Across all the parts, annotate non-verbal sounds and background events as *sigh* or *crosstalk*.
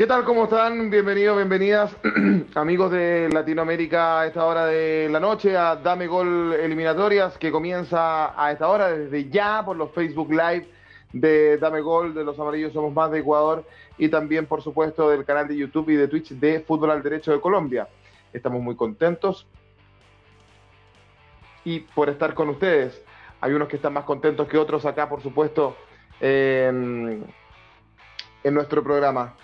¿Qué tal? ¿Cómo están? Bienvenidos, bienvenidas, *clears throat* amigos de Latinoamérica a esta hora de la noche, a Dame Gol Eliminatorias, que comienza a esta hora desde ya por los Facebook Live de Dame Gol, de los Amarillos Somos Más de Ecuador y también, por supuesto, del canal de YouTube y de Twitch de Fútbol al Derecho de Colombia. Estamos muy contentos y por estar con ustedes. Hay unos que están más contentos que otros acá, por supuesto, en, nuestro programa.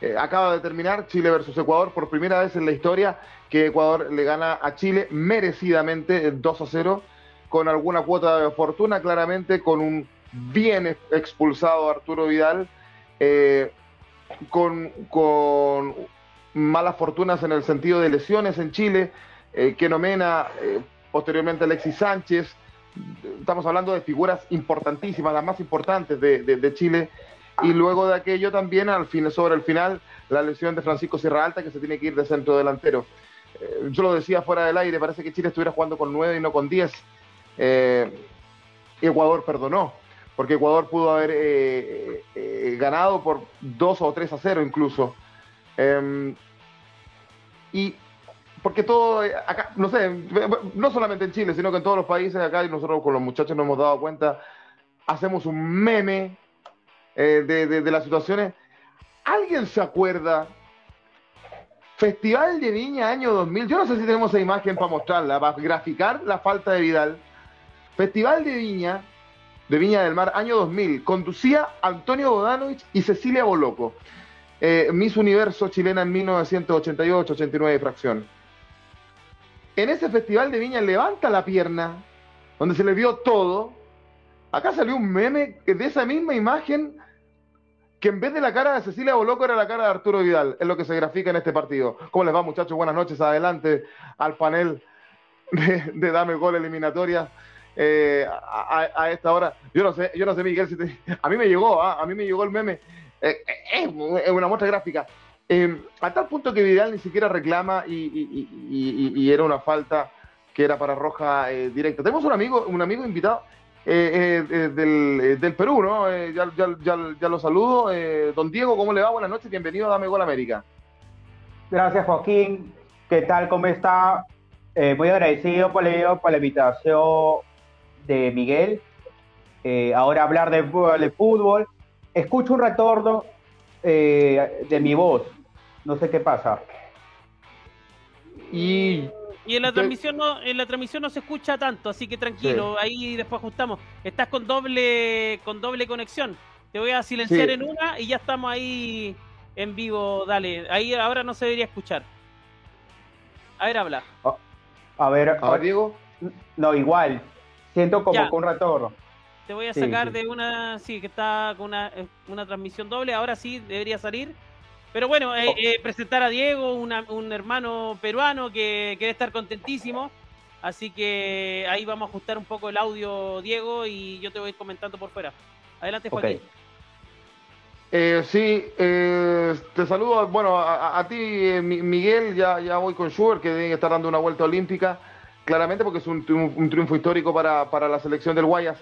Eh, acaba de terminar Chile versus Ecuador por primera vez en la historia que Ecuador le gana a Chile merecidamente 2 a 0 con alguna cuota de fortuna claramente con un bien expulsado Arturo Vidal eh, con, malas fortunas en el sentido de lesiones en Chile eh, que nomena posteriormente Alexis Sánchez. Estamos hablando de figuras importantísimas las más importantes de Chile y luego de aquello también, al fin, sobre el final, la lesión de Francisco Sierra Alta, que se tiene que ir de centro delantero. Eh, yo lo decía fuera del aire, parece que Chile estuviera jugando con 9 y no con 10. Eh, Ecuador perdonó, porque Ecuador pudo haber eh, ganado por 2 o 3 a 0 incluso. Em, y porque todo acá, no sé, no solamente en Chile, sino que en todos los países acá, y nosotros con los muchachos nos hemos dado cuenta, hacemos un meme eh, de, las situaciones. ¿Alguien se acuerda? Festival de Viña año 2000. Yo no sé si tenemos esa imagen para mostrarla, para graficar la falta de Vidal. Festival de Viña, de Viña del Mar, año 2000. Conducía Antonio Bodanovich y Cecilia Boloco. Eh, Miss Universo chilena en 1988-89 fracción. En ese Festival de Viña levanta la pierna, donde se le vio todo. Acá salió un meme de esa misma imagen que en vez de la cara de Cecilia Boloco era la cara de Arturo Vidal, es lo que se grafica en este partido. ¿Cómo les va, muchachos? Buenas noches, adelante al panel de, Dame Gol Eliminatoria. Eh, a, esta hora. Yo no sé, yo no sé, Miguel, a mí me llegó, ¿ah? a mí me llegó el meme. Eh, eh, es una muestra gráfica. a tal punto que Vidal ni siquiera reclama y, era una falta que era para roja directa. Tenemos un amigo, un amigo invitado eh, eh, del, del, Perú, ¿no? Eh, ya, ya, ya, ya, lo saludo. don Diego, ¿cómo le va? Buenas noches, bienvenido a Dame Gol América. Gracias, Joaquín. ¿Qué tal? ¿Cómo está? muy agradecido por la, por la invitación de Miguel. ahora hablar de, de, fútbol. Escucho un retorno de mi voz. No sé qué pasa. Y y en la transmisión no, en la transmisión no se escucha tanto, así que tranquilo, ahí después ajustamos. Estás con doble, con doble conexión. Te voy a silenciar en una y ya estamos ahí en vivo. Dale, ahí ahora no se debería escuchar. A ver, habla. Ah, a ver, a ver, Diego. No, igual. Siento como con un retorno. Te voy a sacar de una, sí, que está con una, eh, una transmisión doble. Ahora sí debería salir. Pero bueno, eh, oh. eh, presentar a Diego, un hermano peruano que, debe estar contentísimo. Así que ahí vamos a ajustar un poco el audio, Diego, y yo te voy comentando por fuera. Adelante, Joaquín. Eh, sí, te saludo, bueno, a, ti, Miguel, ya, ya voy con Schubert, que debe estar dando una vuelta olímpica, claramente porque es un, triunfo histórico para, para, la selección del Guayas.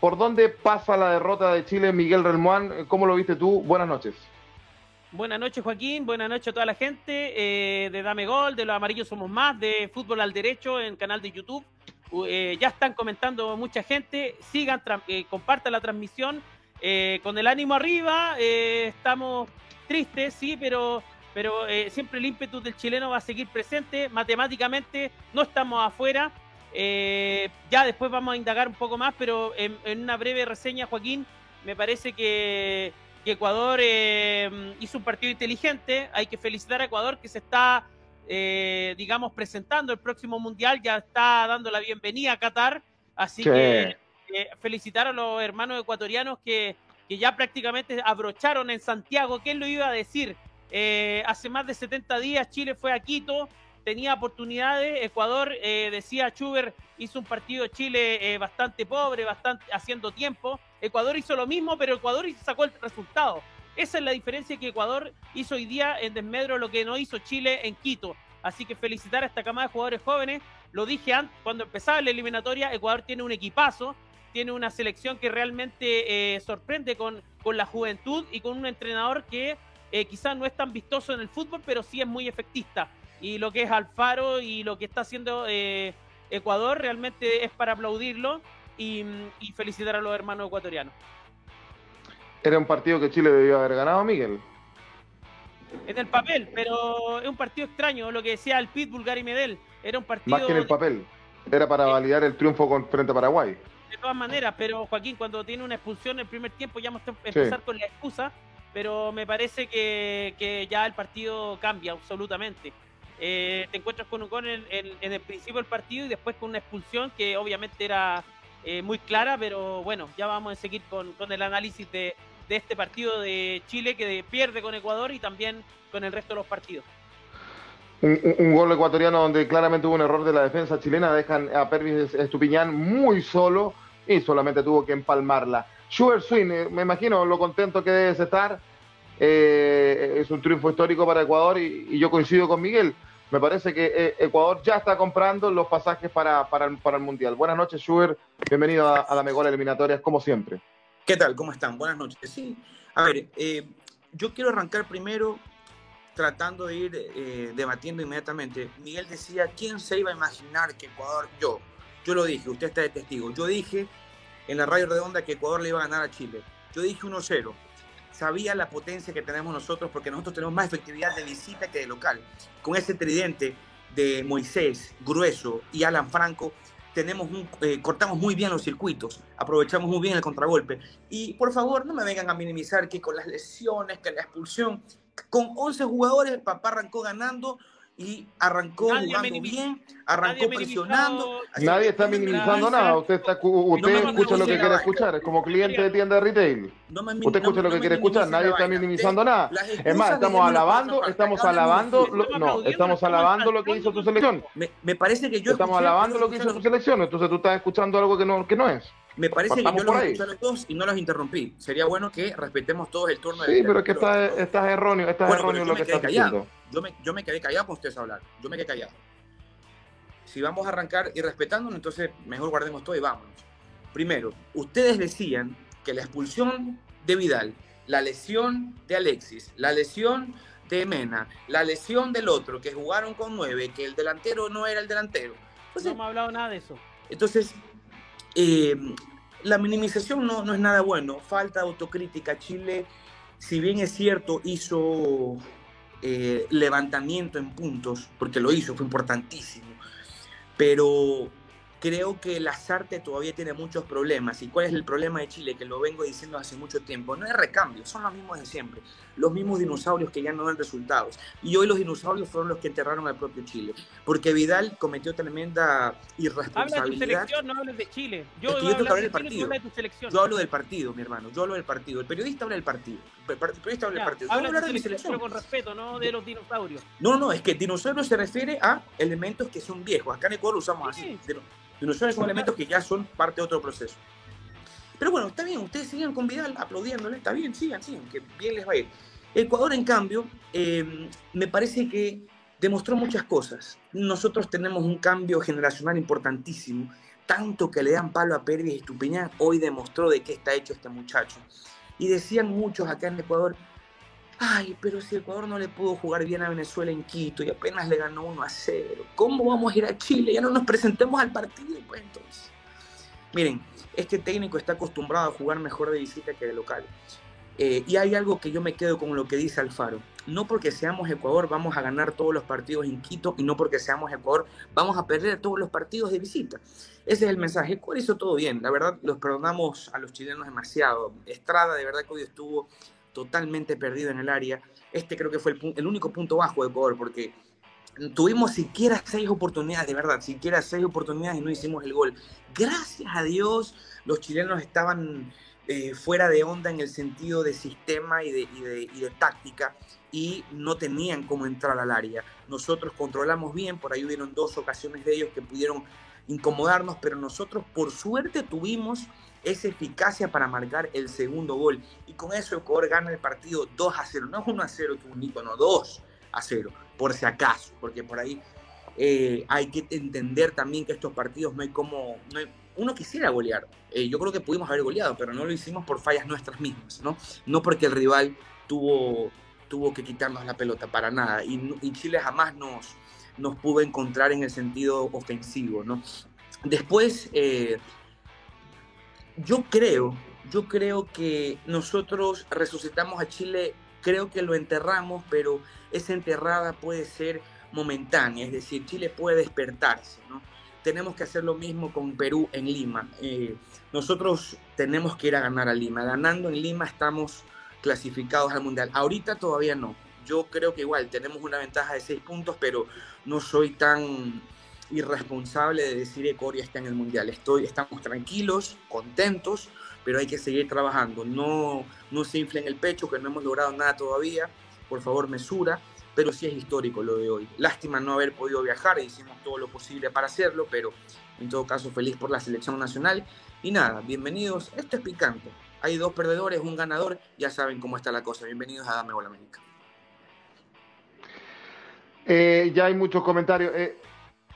¿Por dónde pasa la derrota de Chile, Miguel Relmuán? ¿Cómo lo viste tú? Buenas noches. Buenas noches, Joaquín. Buenas noches a toda la gente eh, de Dame Gol, de Los Amarillos Somos Más, de Fútbol al Derecho en canal de YouTube. Eh, ya están comentando mucha gente. Sigan, eh, compartan la transmisión con el ánimo arriba. estamos tristes, sí, pero, pero siempre el ímpetu del chileno va a seguir presente. Matemáticamente no estamos afuera. ya después vamos a indagar un poco más, pero en una breve reseña, Joaquín, me parece que que Ecuador eh, hizo un partido inteligente. Hay que felicitar a Ecuador que se está, eh, digamos, presentando el próximo Mundial, ya está dando la bienvenida a Qatar. Así que eh, felicitar a los hermanos ecuatorianos que, que, ya prácticamente abrocharon en Santiago. ¿Quién lo iba a decir? hace más de 70 días Chile fue a Quito, tenía oportunidades. Ecuador, decía Chuber, hizo un partido Chile bastante pobre, bastante haciendo tiempo Ecuador hizo lo mismo, pero Ecuador sacó el resultado. Esa es la diferencia que Ecuador hizo hoy día en desmedro lo que no hizo Chile en Quito. Así que felicitar a esta camada de jugadores jóvenes. Lo dije antes, cuando empezaba la eliminatoria, Ecuador tiene un equipazo, tiene una selección que realmente eh, sorprende con, con la juventud y con un entrenador que quizás no es tan vistoso en el fútbol, pero sí es muy efectista. Y lo que es Alfaro y lo que está haciendo Ecuador realmente es para aplaudirlo y, y felicitar a los hermanos ecuatorianos. Era un partido que Chile debió haber ganado, Miguel en el papel, pero es un partido extraño, lo que decía el Pitbull Gary Medel. Era un partido. Más que en el papel. Era para validar el triunfo con, frente a Paraguay. De todas maneras, pero Joaquín, cuando tiene una expulsión en el primer tiempo, ya vamos a empezar con la excusa, pero me parece que, ya el partido cambia absolutamente. Eh, te encuentras con un gol en, el principio del partido y después con una expulsión que obviamente era eh, muy clara, pero bueno, ya vamos a seguir con el análisis de, este partido de Chile que pierde con Ecuador y también con el resto de los partidos. Un, gol ecuatoriano donde claramente hubo un error de la defensa chilena, dejan a Pervis Estupiñán muy solo y solamente tuvo que empalmarla. Schubert Swing, eh, me imagino lo contento que debes estar. Eh, es un triunfo histórico para Ecuador y, yo coincido con Miguel. Me parece que eh, Ecuador ya está comprando los pasajes para, para, el, Mundial. Buenas noches, Schubert. Bienvenido a, la mejor eliminatorias, como siempre. ¿Qué tal? ¿Cómo están? Buenas noches. Sí, a ver, eh, yo quiero arrancar primero tratando de ir eh, debatiendo inmediatamente. Miguel decía, ¿quién se iba a imaginar que Ecuador, yo, yo lo dije, usted está de testigo, yo dije en la radio redonda que Ecuador le iba a ganar a Chile. Yo dije 1-0. Sabía la potencia que tenemos nosotros porque nosotros tenemos más efectividad de visita que de local. Con ese tridente de Moisés, Grueso y Alan Franco, tenemos eh, cortamos muy bien los circuitos, aprovechamos muy bien el contragolpe. Y por favor, no me vengan a minimizar que con las lesiones, que la expulsión, con 11 jugadores, papá arrancó ganando y arrancó jugando bien, arrancó presionando. Nadie está minimizando nada. Usted, está, usted escucha lo que quiere escuchar. Es como cliente de tienda de retail. usted escucha lo que quiere escuchar. Nadie está minimizando nada. Es más, estamos alabando, estamos alabando, no, estamos alabando lo que hizo tu selección. Me, parece que yo estamos alabando lo que hizo tu selección. Entonces tú estás escuchando algo que no, que no es. Me parece que yo los escuché a los dos y no los interrumpí. Sería bueno que respetemos todos el turno de Sí, pero es que estás, estás erróneo, estás erróneo lo que estás diciendo. Yo me, yo me quedé callado con ustedes hablar. Yo me quedé callado. Si vamos a arrancar y respetándonos, entonces mejor guardemos todo y vámonos. Primero, ustedes decían que la expulsión de Vidal, la lesión de Alexis, la lesión de Mena, la lesión del otro, que jugaron con nueve, que el delantero no era el delantero. no hemos hablado nada de eso. Entonces, eh, la minimización no, no, es nada bueno, falta autocrítica. Chile, si bien es cierto, hizo eh, levantamiento en puntos, porque lo hizo, fue importantísimo, pero creo que la Sarte todavía tiene muchos problemas. ¿Y cuál es el problema de Chile? Que lo vengo diciendo hace mucho tiempo. No es recambio, son los mismos de siempre. Los mismos dinosaurios que ya no dan resultados. Y hoy los dinosaurios fueron los que enterraron al propio Chile. Porque Vidal cometió tremenda irresponsabilidad. Habla de tu selección, no hables de Chile. Yo, yo tengo que del partido. Yo hablo del partido, mi hermano. Yo hablo del partido. El periodista habla del partido. El periodista habla del partido. Yo hablo de mi selección. Con respeto, no de los dinosaurios. No, no, es que dinosaurio se refiere a elementos que son viejos. Acá en Ecuador lo usamos así. Dinosaurios son elementos que ya son parte de otro proceso. Pero bueno, está bien, ustedes sigan con Vidal aplaudiéndole, está bien, sigan, sigan, que bien les va a ir. Ecuador, en cambio, em, me parece que demostró muchas cosas. Nosotros tenemos un cambio generacional importantísimo, tanto que le dan palo a Pérez y Estupiñán, hoy demostró de qué está hecho este muchacho. Y decían muchos acá en Ecuador, Ay, pero si Ecuador no le pudo jugar bien a Venezuela en Quito y apenas le ganó 1 a 0, ¿cómo vamos a ir a Chile? Ya no nos presentemos al partido, pues entonces. Miren, este técnico está acostumbrado a jugar mejor de visita que de local. Eh, y hay algo que yo me quedo con lo que dice Alfaro. No porque seamos Ecuador vamos a ganar todos los partidos en Quito y no porque seamos Ecuador vamos a perder todos los partidos de visita. Ese es el mensaje. Ecuador hizo todo bien. La verdad, los perdonamos a los chilenos demasiado. Estrada, de verdad que hoy estuvo totalmente perdido en el área. Este creo que fue el, único punto bajo de Ecuador, porque tuvimos siquiera seis oportunidades, de verdad, siquiera seis oportunidades y no hicimos el gol. Gracias a Dios, los chilenos estaban eh, fuera de onda en el sentido de sistema y de, y de, táctica y no tenían cómo entrar al área. Nosotros controlamos bien, por ahí hubieron dos ocasiones de ellos que pudieron incomodarnos, pero nosotros por suerte tuvimos esa eficacia para marcar el segundo gol. Y con eso Ecuador gana el partido 2 a 0. No es 1 a 0 que bonito, no, 2 a 0, por si acaso, porque por ahí eh, hay que entender también que estos partidos no hay como... uno quisiera golear. Eh, yo creo que pudimos haber goleado, pero no lo hicimos por fallas nuestras mismas, ¿no? No porque el rival tuvo tuvo que quitarnos la pelota, para nada. Y, Chile jamás nos, nos pudo encontrar en el sentido ofensivo, ¿no? Después, eh, yo creo, yo creo que nosotros resucitamos a Chile, creo que lo enterramos, pero esa enterrada puede ser momentánea, es decir, Chile puede despertarse, ¿no? Tenemos que hacer lo mismo con Perú en Lima. Eh, nosotros tenemos que ir a ganar a Lima. Ganando en Lima estamos clasificados al Mundial. Ahorita todavía no. Yo creo que igual tenemos una ventaja de seis puntos, pero no soy tan irresponsable de decir que Corea está en el Mundial. Estoy, estamos tranquilos, contentos, pero hay que seguir trabajando. No, no se inflen el pecho, que no hemos logrado nada todavía. Por favor, mesura pero sí es histórico lo de hoy. Lástima no haber podido viajar, hicimos todo lo posible para hacerlo, pero en todo caso feliz por la selección nacional. Y nada, bienvenidos, esto es picante. Hay dos perdedores, un ganador, ya saben cómo está la cosa. Bienvenidos a Dame Bola América. Eh, ya hay muchos comentarios. Eh,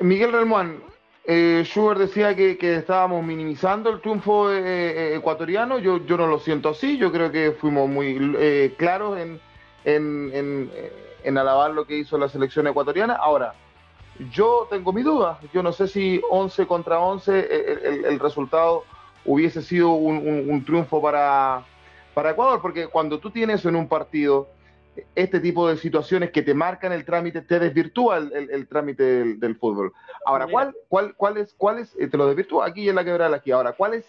Miguel Relmuán, eh, Schubert decía que, estábamos minimizando el triunfo eh, ecuatoriano. Yo, no lo siento así. Yo creo que fuimos muy claros en, en en alabar lo que hizo la selección ecuatoriana. Ahora, yo tengo mi duda. Yo no sé si 11 contra 11 eh, el, resultado hubiese sido un, triunfo para, para Ecuador, porque cuando tú tienes en un partido este tipo de situaciones que te marcan el trámite, te desvirtúa el, trámite del, fútbol. Ahora, ¿cuál, cuál, cuál es, cuál es, eh, te lo desvirtúa aquí en la quebrada aquí. Ahora, ¿cuál es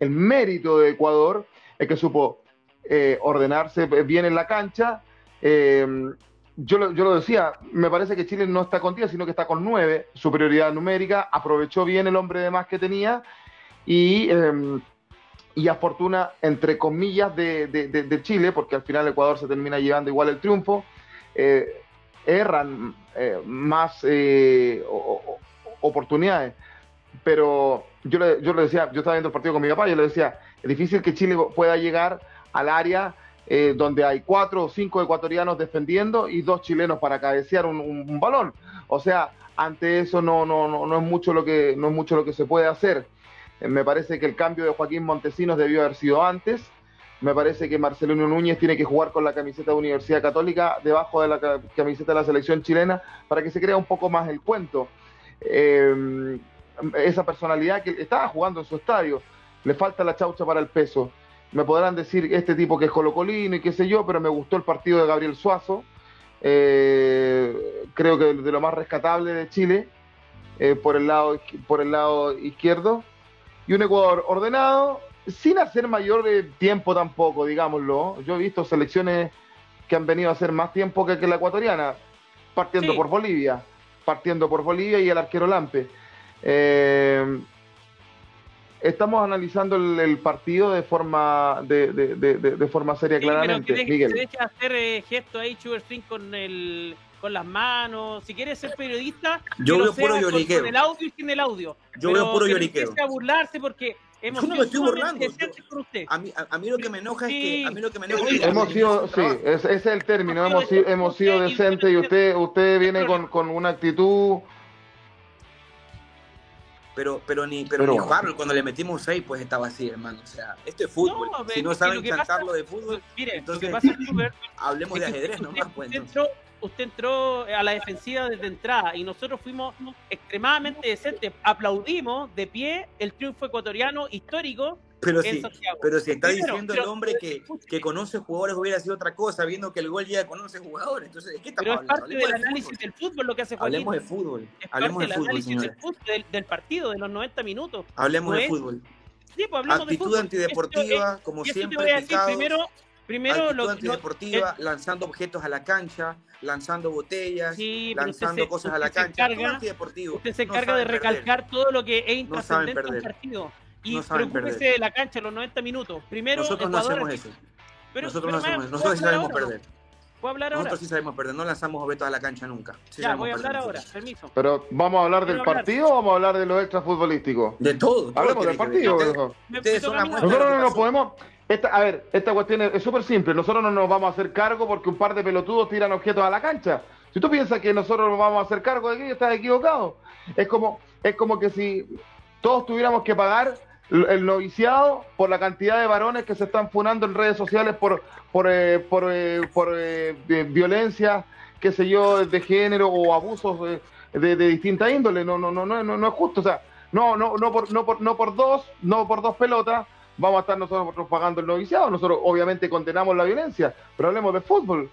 el mérito de Ecuador? Es que supo eh, ordenarse bien en la cancha, yo lo, yo lo decía, me parece que Chile no está con 10, sino que está con 9, superioridad numérica, aprovechó bien el hombre de más que tenía y, eh, y a fortuna, entre comillas, de, de, Chile, porque al final Ecuador se termina llevando igual el triunfo, eh, erran eh, más eh, oportunidades. Pero yo le, yo le decía, yo estaba viendo el partido con mi papá, yo le decía, es difícil que Chile pueda llegar al área eh, donde hay cuatro o cinco ecuatorianos defendiendo y dos chilenos para cabecear un, balón. O sea, ante eso no, no, no, no, es mucho lo que, no es mucho lo que se puede hacer. Eh, me parece que el cambio de Joaquín Montesinos debió haber sido antes. Me parece que Marcelino Núñez tiene que jugar con la camiseta de Universidad Católica debajo de la camiseta de la selección chilena para que se crea un poco más el cuento. Eh, esa personalidad que estaba jugando en su estadio, le falta la chaucha para el peso me podrán decir este tipo que es colocolino y qué sé yo, pero me gustó el partido de Gabriel Suazo. Eh, creo que de lo más rescatable de Chile por, el lado, por el lado izquierdo. Y un Ecuador ordenado, sin hacer mayor eh, tiempo tampoco, digámoslo. Yo he visto selecciones que han venido a hacer más tiempo que, la ecuatoriana, partiendo por Bolivia, partiendo por Bolivia y el arquero Lampe. Eh, estamos analizando el, partido de forma de, de, de, forma seria claramente. Se Miguel. deja hacer eh, gesto ahí, con el con las manos. Si quieres ser periodista, yo veo puro lloriqueo. Con el audio y sin el audio. Yo veo puro lloriqueo. a burlarse porque hemos yo no me estoy burlando. a, mí, a, mí, lo que me enoja es que a mí lo que me enoja es que hemos sido, sí, ese es el término. Hemos, sido, hemos sido decentes y usted usted viene con, con una actitud pero, pero ni, pero, ni cuando le metimos seis, pues estaba así, hermano. O sea, esto es fútbol. si no saben cantarlo de fútbol, mire, entonces hablemos de ajedrez nomás. Pues, usted, entró, a la defensiva desde entrada y nosotros fuimos extremadamente decentes. Aplaudimos de pie el triunfo ecuatoriano histórico pero si, pero si está diciendo el hombre que, que, conoce jugadores hubiera sido otra cosa, viendo que el gol ya conoce jugadores. Entonces, ¿de qué estamos pero hablando? Es parte del análisis del fútbol lo que hace Joaquín. Hablemos de fútbol. Hablemos de fútbol, del, fútbol del, partido, de los 90 minutos. Hablemos de fútbol. Sí, pues hablemos Actitud de fútbol. antideportiva, como siempre. Decir, primero, primero Actitud lo, antideportiva, lanzando objetos a la cancha, lanzando botellas, lanzando cosas a la cancha. Encarga, usted se encarga de recalcar todo lo que es intrascendente en un partido y no preocúpese de la cancha los 90 minutos. Primero, nosotros no hacemos eso. nosotros no hacemos eso. Nosotros sí sabemos perder. ¿Puedo hablar ahora? Nosotros sí sabemos perder. No lanzamos obetos a la cancha nunca. ya, voy a hablar ahora. Permiso. Pero, ¿vamos a hablar del partido o vamos a hablar de los extra futbolísticos? De todo. Hablemos del partido. nosotros no nos podemos... Esta, a ver, esta cuestión es súper simple. Nosotros no nos vamos a hacer cargo porque un par de pelotudos tiran objetos a la cancha. Si tú piensas que nosotros nos vamos a hacer cargo de aquello, estás equivocado. Es como, es como que si todos tuviéramos que pagar el noviciado por la cantidad de varones que se están funando en redes sociales por, por, eh, por, eh, por eh, violencia, qué sé yo, de género o abusos de, de, distinta índole. No, no, no, no, no, no es justo. O sea, no, no, no por, no por, no por dos, no por dos pelotas vamos a estar nosotros pagando el noviciado. Nosotros obviamente condenamos la violencia, pero hablemos de fútbol.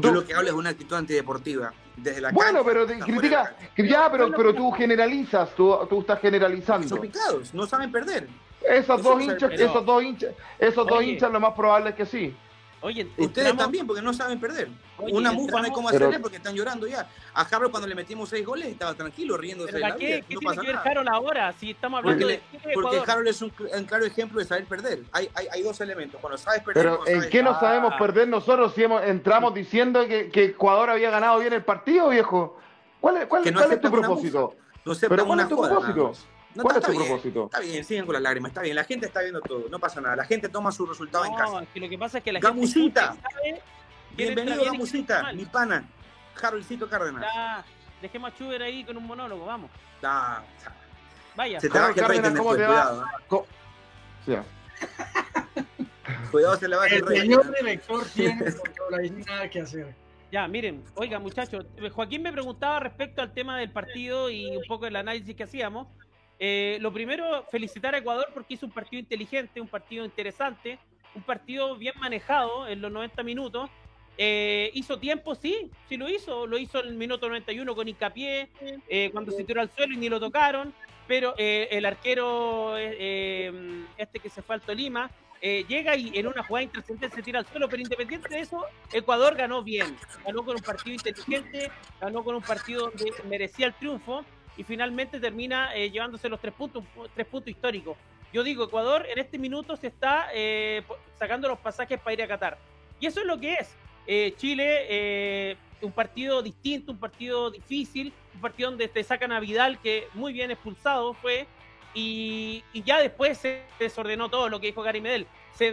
Tú lo que hablas es una actitud antideportiva. Desde la bueno, pero critica, ya, pero, pero tú generalizas, tú, tú estás generalizando. Son picados, no saben perder. Esos dos hinchas, esos dos hinchas, esos dos hinchas, lo más probable es que sí. Oye, ustedes también, porque no saben perder. Una mufa no hay cómo hacerle porque están llorando ya. A Harold cuando le metimos seis goles estaba tranquilo, riéndose de la ¿qué, ¿qué tiene que ver Harold ahora? Si estamos hablando porque, de, porque Harold es un, claro ejemplo de saber perder. Hay, hay, hay, dos elementos. Cuando sabes perder. Pero ¿en qué no sabemos perder nosotros si hemos, entramos diciendo que, que, Ecuador había ganado bien el partido, viejo? ¿Cuál, es, cuál, cuál es tu propósito? No ¿Pero cuál es tu propósito? No, ¿Cuál está, es tu propósito? Está bien, sigan con las lágrimas, está bien. La gente está viendo todo, no pasa nada. La gente toma su resultado en casa. que lo que pasa es que la Gamusita. gente sabe Bienvenido Gamusita, mi pana. Haroldcito Cárdenas. Ya, dejemos a Chuber ahí con un monólogo, vamos. Ya. Vaya. Se te va Cárdenas, ¿cómo te va? Cuidado. Sí. Cuidado, se le va el El señor director tiene ahí nada que hacer. Ya, miren, oiga muchachos, Joaquín me preguntaba respecto al tema del partido y un poco del análisis que hacíamos. Eh, lo primero, felicitar a Ecuador porque hizo un partido inteligente, un partido interesante, un partido bien manejado en los 90 minutos. Eh, ¿Hizo tiempo? Sí, sí lo hizo. Lo hizo en el minuto 91 con hincapié, eh, cuando se tiró al suelo y ni lo tocaron. Pero el arquero, este que se fue al Tolima, llega y en una jugada intrascendente se tira al suelo. Pero independiente de eso, Ecuador ganó bien. Ganó con un partido inteligente, ganó con un partido donde merecía el triunfo y finalmente termina eh, llevándose los tres puntos, tres puntos históricos. Yo digo, Ecuador en este minuto se está eh, sacando los pasajes para ir a Qatar. Y eso es lo que es. Eh, Chile, un partido distinto, un partido difícil, un partido donde te sacan a Vidal, que muy bien expulsado fue, y, ya después se desordenó todo lo que dijo Gary Medel. Se,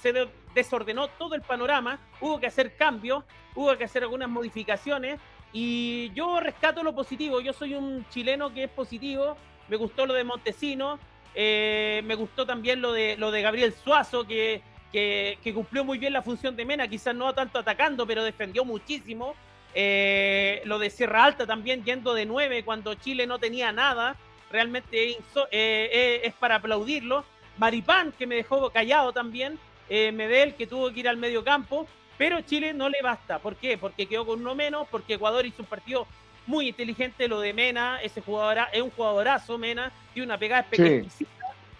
se desordenó todo el panorama, hubo que hacer cambios, hubo que hacer algunas modificaciones, y yo rescato lo positivo. Yo soy un chileno que es positivo. Me gustó lo de Montesino. Eh, me gustó también lo de, lo de Gabriel Suazo, que, que, cumplió muy bien la función de Mena. Quizás no tanto atacando, pero defendió muchísimo. Eh, lo de Sierra Alta también yendo de nueve cuando Chile no tenía nada. Realmente eh, es para aplaudirlo. Maripán, que me dejó callado también. Medel, que tuvo que ir al medio campo. Pero Chile no le basta. ¿Por qué? Porque quedó con uno menos, porque Ecuador hizo un partido muy inteligente. Lo de Mena, ese jugador es un jugadorazo, Mena, tiene una pegada espectacular. Sí,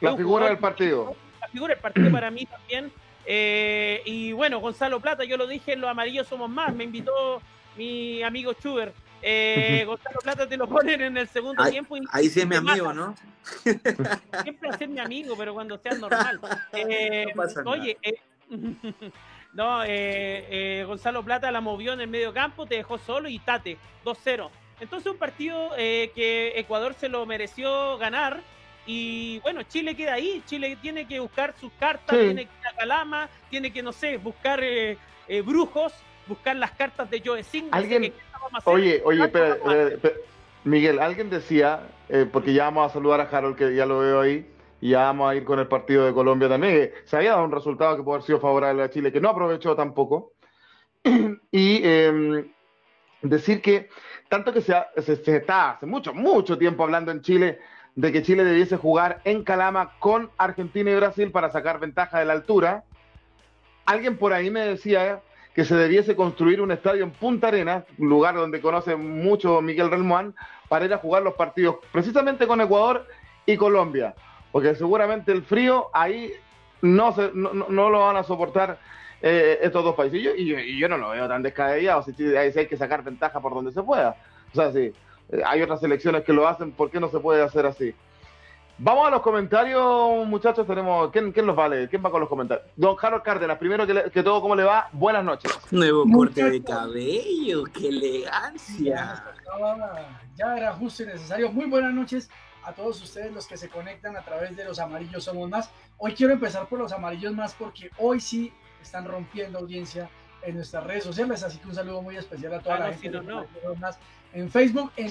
la figura del partido. La figura del partido para mí también. Eh, y bueno, Gonzalo Plata, yo lo dije en Los Amarillos Somos Más, me invitó mi amigo Chuber. Eh, Gonzalo Plata te lo ponen en el segundo tiempo. Y ahí sí es mi amigo, ¿no? Siempre hacer mi amigo, pero cuando sea normal. *laughs* Eh, oye, eh, *laughs* No, eh, eh, Gonzalo Plata la movió en el medio campo, te dejó solo y tate, 2-0. Entonces un partido eh, que Ecuador se lo mereció ganar y bueno, Chile queda ahí, Chile tiene que buscar sus cartas, tiene que ir a Calama, tiene que, no sé, buscar brujos, buscar las cartas de Joe Singh. ¿Alguien? oye, oye, espera, Miguel, alguien decía, porque ya vamos a saludar a Harold, que ya lo veo ahí, y vamos a ir con el partido de Colombia también. Se había dado un resultado que puede haber sido favorable a Chile, que no aprovechó tampoco. *clears throat* y em, decir que, tanto que se, se, está hace mucho, mucho tiempo hablando en Chile de que Chile debiese jugar en Calama con Argentina y Brasil para sacar ventaja de la altura. Alguien por ahí me decía que se debiese construir un estadio en Punta Arenas, lugar donde conoce mucho Miguel Relmuán, para ir a jugar los partidos precisamente con Ecuador y Colombia porque seguramente el frío ahí no, se, no, no lo van a soportar eh, estos dos países. Y yo, y, yo, no lo veo tan descabellado, si, si, hay que sacar ventaja por donde se pueda. O sea, si eh, hay otras selecciones que lo hacen, ¿por qué no se puede hacer así? Vamos a los comentarios, muchachos. Tenemos. ¿Quién, quién los vale? ¿Quién va con los comentarios? Don Harold Cárdenas, primero que, todo, ¿cómo le va? Buenas noches. Nuevo corte de cabello, qué elegancia. Ya, era justo y necesario. Muy buenas noches a todos ustedes los que se conectan a través de los amarillos somos más. Hoy quiero empezar por los amarillos más porque hoy sí están rompiendo audiencia en nuestras redes sociales, así que un saludo muy especial a toda ah, la gente no, más en Facebook, en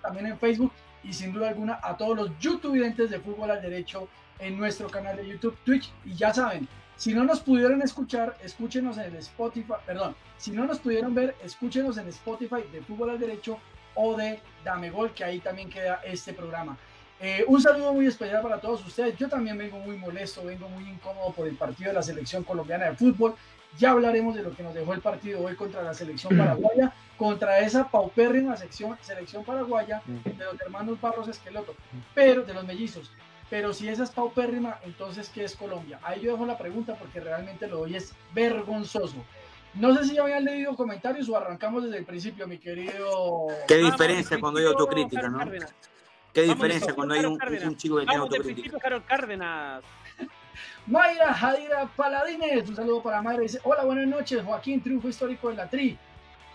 también en Facebook y sin duda alguna a todos los youtubers de fútbol al derecho en nuestro canal de YouTube, Twitch. Y ya saben, si no nos pudieron escuchar, escúchenos en el Spotify, perdón, si no nos pudieron ver, escúchenos en Spotify de Fútbol al Derecho o de Dame Gol, que ahí también queda este programa. Eh, un saludo muy especial para todos ustedes. Yo también vengo muy molesto, vengo muy incómodo por el partido de la selección colombiana de fútbol. Ya hablaremos de lo que nos dejó el partido hoy contra la selección *clears throat* paraguaya, contra esa paupérrima sección, selección paraguaya de los hermanos Barros Esqueloto, pero de los mellizos. Pero si esa es paupérrima, entonces ¿qué es Colombia? Ahí yo dejo la pregunta porque realmente lo hoy es vergonzoso. No sé si ya habían leído comentarios o arrancamos desde el principio, mi querido. Qué diferencia cuando hay autocrítica, ¿no? Qué diferencia cuando hay un, chico que tiene autocrítica. Cárdenas. Mayra Jadira Paladines, un saludo para Mayra. Dice: Hola, buenas noches. Joaquín, triunfo histórico de la Tri.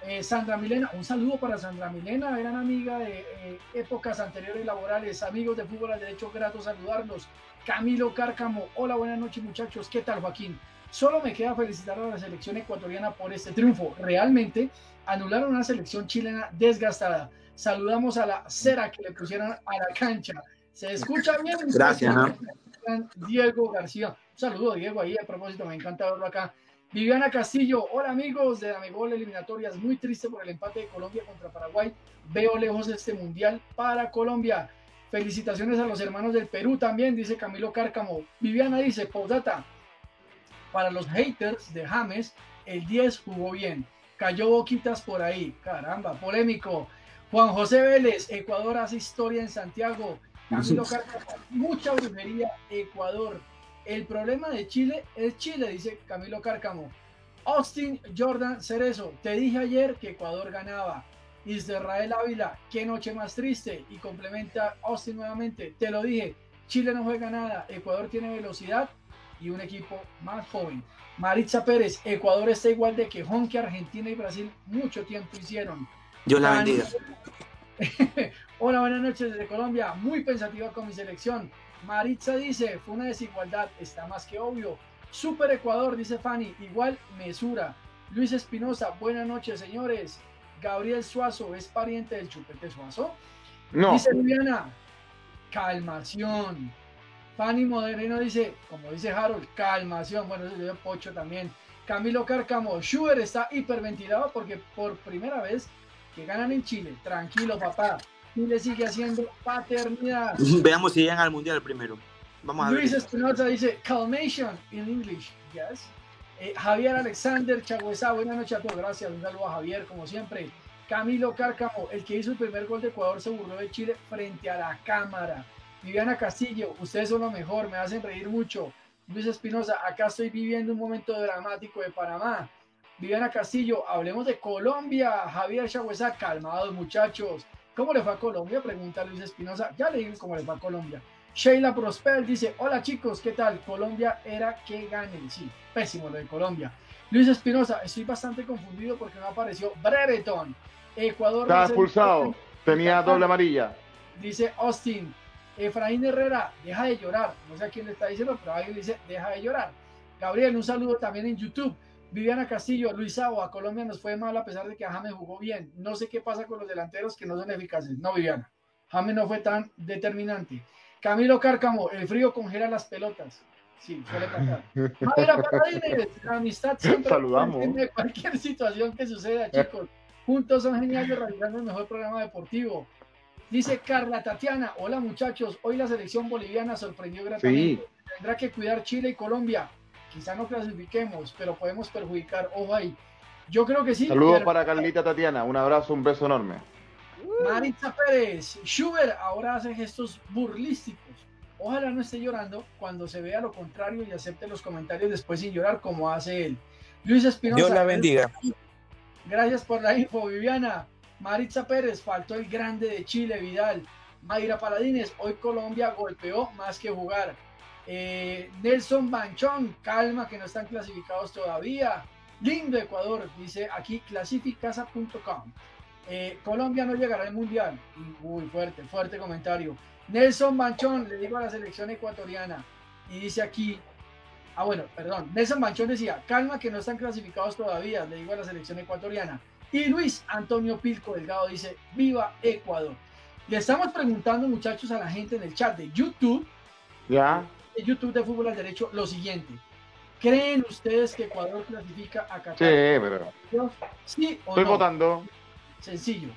Eh, Sandra Milena, un saludo para Sandra Milena, gran amiga de eh, épocas anteriores laborales, amigos de fútbol al derecho, grato saludarlos. Camilo Cárcamo, hola, buenas noches muchachos, ¿qué tal Joaquín? Solo me queda felicitar a la selección ecuatoriana por este triunfo. Realmente anularon una selección chilena desgastada. Saludamos a la cera que le pusieron a la cancha. ¿Se escucha bien? Gracias. Diego García. Un saludo, Diego, ahí a propósito, me encanta verlo acá. Viviana Castillo, hola amigos de Amigol Eliminatorias, muy triste por el empate de Colombia contra Paraguay. Veo lejos este mundial para Colombia. Felicitaciones a los hermanos del Perú también, dice Camilo Cárcamo. Viviana dice, postdata, para los haters de James, el 10 jugó bien. Cayó boquitas por ahí. Caramba, polémico. Juan José Vélez, Ecuador hace historia en Santiago. Camilo mucha brujería, Ecuador. El problema de Chile es Chile, dice Camilo Cárcamo. Austin Jordan Cerezo, te dije ayer que Ecuador ganaba. Israel Ávila, qué noche más triste. Y complementa Austin nuevamente, te lo dije, Chile no juega nada, Ecuador tiene velocidad y un equipo más joven. Maritza Pérez, Ecuador está igual de quejón que Argentina y Brasil mucho tiempo hicieron. Dios la bendiga. *laughs* Hola, buenas noches desde Colombia. Muy pensativa con mi selección. Maritza dice, fue una desigualdad, está más que obvio. Super Ecuador, dice Fanny, igual mesura. Luis Espinosa, buenas noches, señores. Gabriel Suazo, ¿es pariente del Chupete Suazo? No. Dice Viviana, calmación. Fanny Moderno dice, como dice Harold, calmación. Bueno, eso yo Pocho también. Camilo Cárcamo, Schubert está hiperventilado porque por primera vez que ganan en Chile. Tranquilo, papá. Chile sigue haciendo paternidad. *laughs* Veamos si llegan al mundial primero. Vamos a Luis Espinosa dice calmation in English. Yes. Eh, Javier Alexander Chagüezá, buenas noches a todos. Gracias. Un saludo a Javier, como siempre. Camilo Cárcamo, el que hizo el primer gol de Ecuador, se burló de Chile frente a la cámara. Viviana Castillo, ustedes son lo mejor, me hacen reír mucho. Luis Espinosa, acá estoy viviendo un momento dramático de Panamá. Viviana Castillo, hablemos de Colombia. Javier Chagüezá, calmados muchachos. ¿Cómo le fue a Colombia? Pregunta Luis Espinosa. Ya le digo cómo le fue a Colombia. Sheila Prosper dice, hola chicos, ¿qué tal? Colombia era que ganen. Sí, pésimo lo de Colombia. Luis Espinosa, estoy bastante confundido porque no apareció Brereton. Ecuador. Está expulsado. Tenía doble amarilla. Dice Austin. Efraín Herrera, deja de llorar. No sé a quién le está diciendo, pero alguien le dice, deja de llorar. Gabriel, un saludo también en YouTube. Viviana Castillo, Luis a Colombia nos fue mal a pesar de que James jugó bien. No sé qué pasa con los delanteros que no son eficaces. No, Viviana. James no fue tan determinante. Camilo Cárcamo, el frío congela las pelotas. Sí, suele pasar. *laughs* la amistad siempre *laughs* Saludamos. cualquier situación que suceda, chicos. Juntos son geniales realizando el mejor programa deportivo. Dice Carla Tatiana, hola muchachos, hoy la selección boliviana sorprendió gratamente. Tendrá que cuidar Chile y Colombia quizá no clasifiquemos, pero podemos perjudicar. Ojo ahí. Yo creo que sí. Saludos para Carlita Tatiana. Un abrazo, un beso enorme. Maritza Pérez. Schubert ahora hace gestos burlísticos. Ojalá no esté llorando cuando se vea lo contrario y acepte los comentarios después sin llorar como hace él. Luis Espinosa. Dios la bendiga. Gracias por la info, Viviana. Maritza Pérez, faltó el grande de Chile, Vidal. Mayra Paladines, hoy Colombia golpeó más que jugar. Eh, Nelson Banchón, calma que no están clasificados todavía. Lindo Ecuador, dice aquí clasificasa.com. Eh, Colombia no llegará al mundial. Uy, fuerte, fuerte comentario. Nelson Banchón, le digo a la selección ecuatoriana. Y dice aquí, ah bueno, perdón. Nelson Banchón decía, calma que no están clasificados todavía, le digo a la selección ecuatoriana. Y Luis Antonio Pilco Delgado dice, viva Ecuador. Le estamos preguntando, muchachos, a la gente en el chat de YouTube, ya, de YouTube de Fútbol al Derecho, lo siguiente. ¿Creen ustedes que Ecuador clasifica a Qatar? Sí, pero. ¿Sí o Estoy no? votando. Sencillo.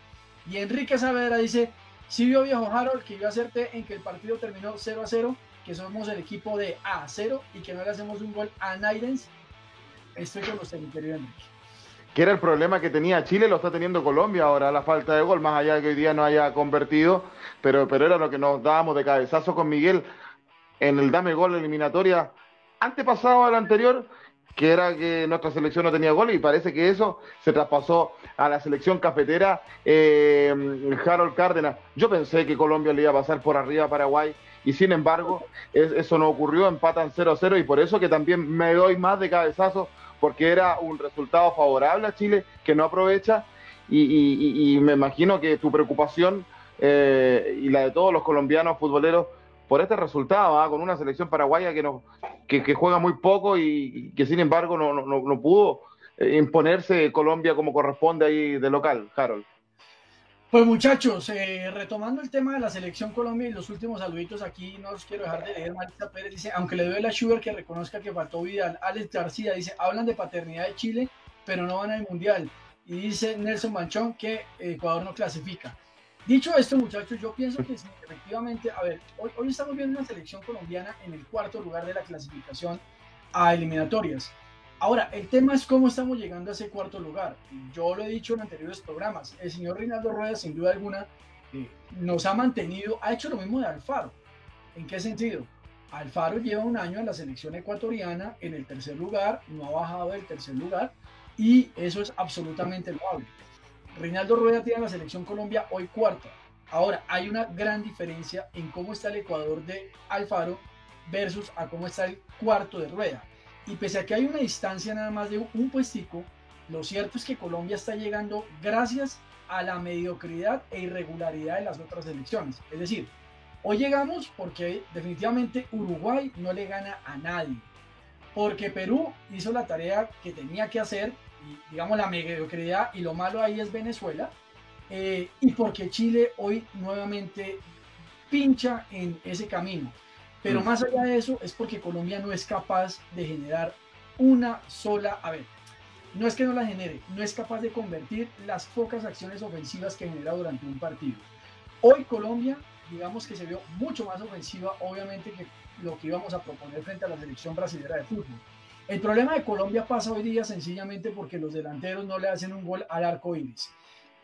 Y Enrique Saavedra dice, si vio viejo Harold que iba a hacerte en que el partido terminó 0 a 0, que somos el equipo de A 0 y que no le hacemos un gol a Nairens. Estoy con mi querido Enrique. Que era el problema que tenía Chile, lo está teniendo Colombia ahora, la falta de gol, más allá de que hoy día no haya convertido, pero, pero era lo que nos dábamos de cabezazo con Miguel en el dame gol eliminatoria antepasado al anterior, que era que nuestra selección no tenía gol y parece que eso se traspasó a la selección cafetera eh, Harold Cárdenas. Yo pensé que Colombia le iba a pasar por arriba a Paraguay y sin embargo es- eso no ocurrió, empatan 0-0 y por eso que también me doy más de cabezazo porque era un resultado favorable a Chile que no aprovecha y, me imagino que tu preocupación eh, y la de todos los colombianos futboleros por este resultado, ¿ah? con una selección paraguaya que, no, que, que juega muy poco y, y que sin embargo no, no, no- no pudo eh, imponerse Colombia como corresponde ahí de local, Harold. Pues muchachos, eh, retomando el tema de la selección Colombia y los últimos saluditos aquí, no los quiero dejar de leer. Marita Pérez dice, aunque le duele a Schubert que reconozca que faltó Vidal. Alex García dice, hablan de paternidad de Chile, pero no van al Mundial. Y dice Nelson Manchón que Ecuador no clasifica. Dicho esto, muchachos, yo pienso que sí, efectivamente, a ver, hoy, hoy estamos viendo una selección colombiana en el cuarto lugar de la clasificación a eliminatorias. Ahora, el tema es cómo estamos llegando a ese cuarto lugar. Yo lo he dicho en anteriores programas. El señor Reinaldo Rueda, sin duda alguna, eh, nos ha mantenido, ha hecho lo mismo de Alfaro. ¿En qué sentido? Alfaro lleva un año en la selección ecuatoriana en el tercer lugar, no ha bajado del tercer lugar y eso es absolutamente loable. Reinaldo Rueda tiene la selección Colombia hoy cuarta. Ahora, hay una gran diferencia en cómo está el Ecuador de Alfaro versus a cómo está el cuarto de Rueda. Y pese a que hay una distancia nada más de un puestico, lo cierto es que Colombia está llegando gracias a la mediocridad e irregularidad de las otras elecciones. Es decir, hoy llegamos porque definitivamente Uruguay no le gana a nadie. Porque Perú hizo la tarea que tenía que hacer, digamos la mediocridad, y lo malo ahí es Venezuela. eh, y porque Chile hoy nuevamente pincha en ese camino. Pero Mm. más allá de eso es porque Colombia no es capaz de generar una sola, a ver, no es que no la genere, no es capaz de convertir las pocas acciones ofensivas que genera durante un partido. Hoy Colombia, digamos que se vio mucho más ofensiva, obviamente, que lo que íbamos a proponer frente a la selección brasileña de fútbol. El problema de Colombia pasa hoy día sencillamente porque los delanteros no le hacen un gol al arco iris.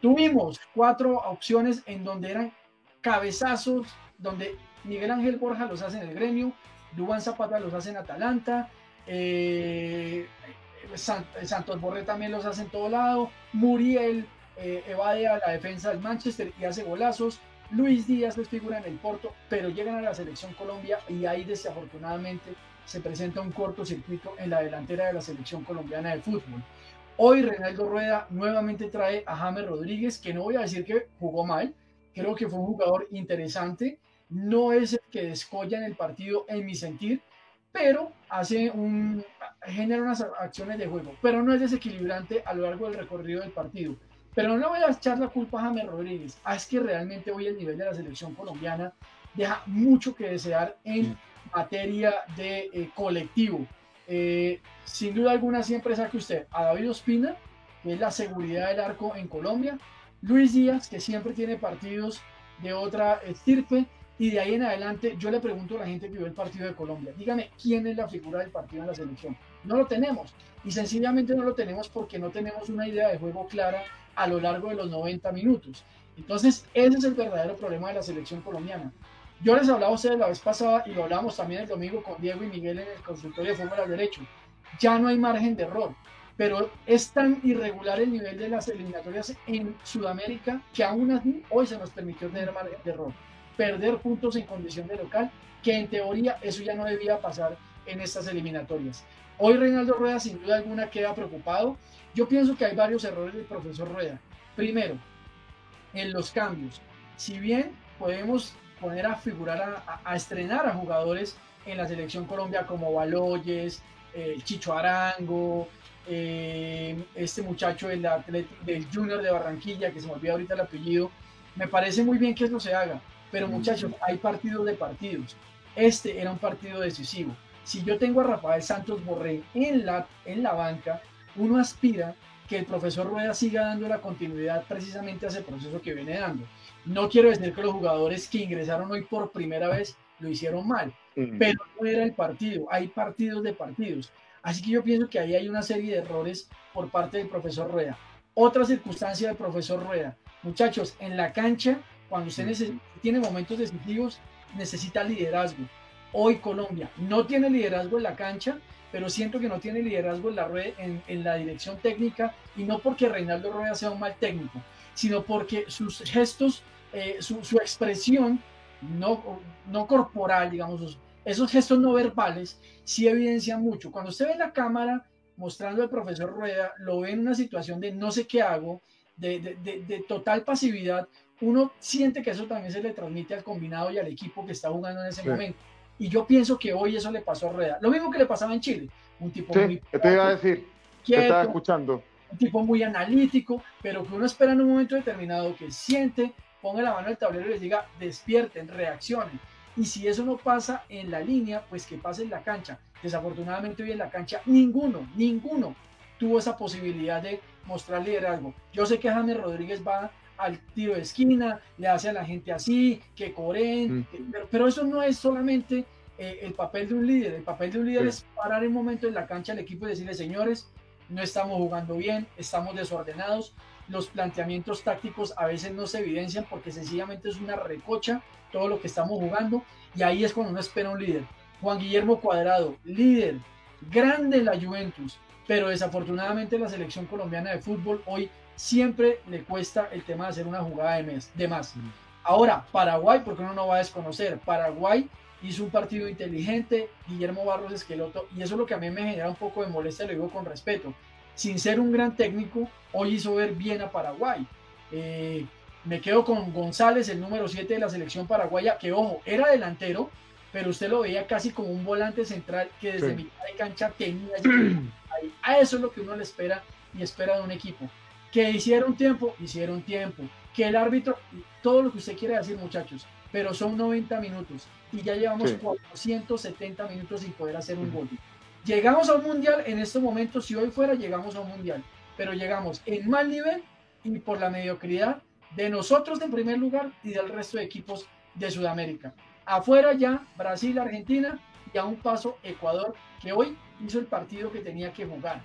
Tuvimos cuatro opciones en donde eran cabezazos, donde Miguel Ángel Borja los hace en el gremio, Dubán Zapata los hace en Atalanta, eh, San- Santos Borré también los hace en todo lado, Muriel eh, evade a la defensa del Manchester y hace golazos, Luis Díaz es figura en el Porto, pero llegan a la selección Colombia y ahí desafortunadamente se presenta un cortocircuito en la delantera de la selección colombiana de fútbol. Hoy Reinaldo Rueda nuevamente trae a James Rodríguez, que no voy a decir que jugó mal, creo que fue un jugador interesante, no es el que descolla en el partido en mi sentir, pero hace un genera unas acciones de juego, pero no es desequilibrante a lo largo del recorrido del partido. Pero no voy a echar la culpa a James Rodríguez, ah, es que realmente hoy el nivel de la selección colombiana deja mucho que desear en materia de eh, colectivo. Eh, sin duda alguna siempre saque usted a David Ospina, que es la seguridad del arco en Colombia, Luis Díaz, que siempre tiene partidos de otra estirpe, y de ahí en adelante yo le pregunto a la gente que vio el partido de Colombia, dígame quién es la figura del partido en la selección. No lo tenemos, y sencillamente no lo tenemos porque no tenemos una idea de juego clara a lo largo de los 90 minutos. Entonces, ese es el verdadero problema de la selección colombiana. Yo les hablaba a ustedes la vez pasada y lo hablamos también el domingo con Diego y Miguel en el consultorio de fútbol al derecho. Ya no hay margen de error, pero es tan irregular el nivel de las eliminatorias en Sudamérica que aún así hoy se nos permitió tener margen de error, perder puntos en condición de local, que en teoría eso ya no debía pasar en estas eliminatorias. Hoy Reinaldo Rueda sin duda alguna queda preocupado. Yo pienso que hay varios errores del profesor Rueda. Primero, en los cambios. Si bien podemos poner a figurar, a, a, estrenar a jugadores en la selección Colombia como Baloyes, eh, Chicho Arango, eh, este muchacho del, del Junior de Barranquilla, que se me olvida ahorita el apellido, Me parece muy bien que eso se haga, pero muchachos, hay partidos de partidos. Este era un partido decisivo. Si yo tengo a Rafael Santos Borré en la, en la banca, uno aspira que el profesor Rueda siga dando la continuidad precisamente a ese proceso que viene dando. No quiero decir que los jugadores que ingresaron hoy por primera vez lo hicieron mal, pero no era el partido. Hay partidos de partidos. Así que yo pienso que ahí hay una serie de errores por parte del profesor Rueda. Otra circunstancia del profesor Rueda. Muchachos, en la cancha, cuando usted tiene momentos decisivos, necesita liderazgo. Hoy Colombia no tiene liderazgo en la cancha, pero siento que no tiene liderazgo en la, en, en la dirección técnica y no porque Reinaldo Rueda sea un mal técnico, sino porque sus gestos, eh, su, su, expresión no, no corporal, digamos, esos gestos no verbales, sí evidencian mucho. Cuando usted ve la cámara mostrando al profesor Rueda, lo ve en una situación de no sé qué hago, de, de, de, total pasividad, uno siente que eso también se le transmite al combinado y al equipo que está jugando en ese momento. Y yo pienso que hoy eso le pasó a Rueda. Lo mismo que le pasaba en Chile. Un tipo sí, muy... te iba a decir, quieto, estaba escuchando. Un tipo muy analítico, pero que uno espera en un momento determinado que siente, ponga la mano al tablero y les diga, despierten, reaccionen. Y si eso no pasa en la línea, pues que pase en la cancha. Desafortunadamente hoy en la cancha ninguno, ninguno tuvo esa posibilidad de mostrar liderazgo. Yo sé que James Rodríguez va al tiro de esquina, le hace a la gente así, que corren, mm. pero, eso no es solamente eh, el papel de un líder, el papel de un líder es parar un momento en la cancha al equipo y decirle, señores, no estamos jugando bien, estamos desordenados, los planteamientos tácticos a veces no se evidencian porque sencillamente es una recocha todo lo que estamos jugando y ahí es cuando uno espera un líder. Juan Guillermo Cuadrado, líder, grande la Juventus, pero desafortunadamente la selección colombiana de fútbol hoy siempre le cuesta el tema de hacer una jugada de, mes, de más. Ahora, Paraguay, porque uno no va a desconocer, Paraguay hizo un partido inteligente, Guillermo Barros Esqueloto, y eso es lo que a mí me genera un poco de molestia, lo digo con respeto. Sin ser un gran técnico, hoy hizo ver bien a Paraguay. Eh, me quedo con González, el número 7 de la selección paraguaya, que ojo, era delantero, pero usted lo veía casi como un volante central que desde mitad de cancha tenía. *clears throat* A eso es lo que uno le espera y espera de un equipo. Que hicieron tiempo, hicieron tiempo. Que el árbitro, todo lo que usted quiere decir, muchachos, pero son 90 minutos y ya llevamos 470 minutos sin poder hacer un gol. Llegamos a un mundial en estos momentos, si hoy fuera, llegamos a un mundial, pero llegamos en mal nivel y por la mediocridad de nosotros en primer lugar y del resto de equipos de Sudamérica. Afuera ya Brasil, Argentina y a un paso Ecuador, que hoy hizo el partido que tenía que jugar.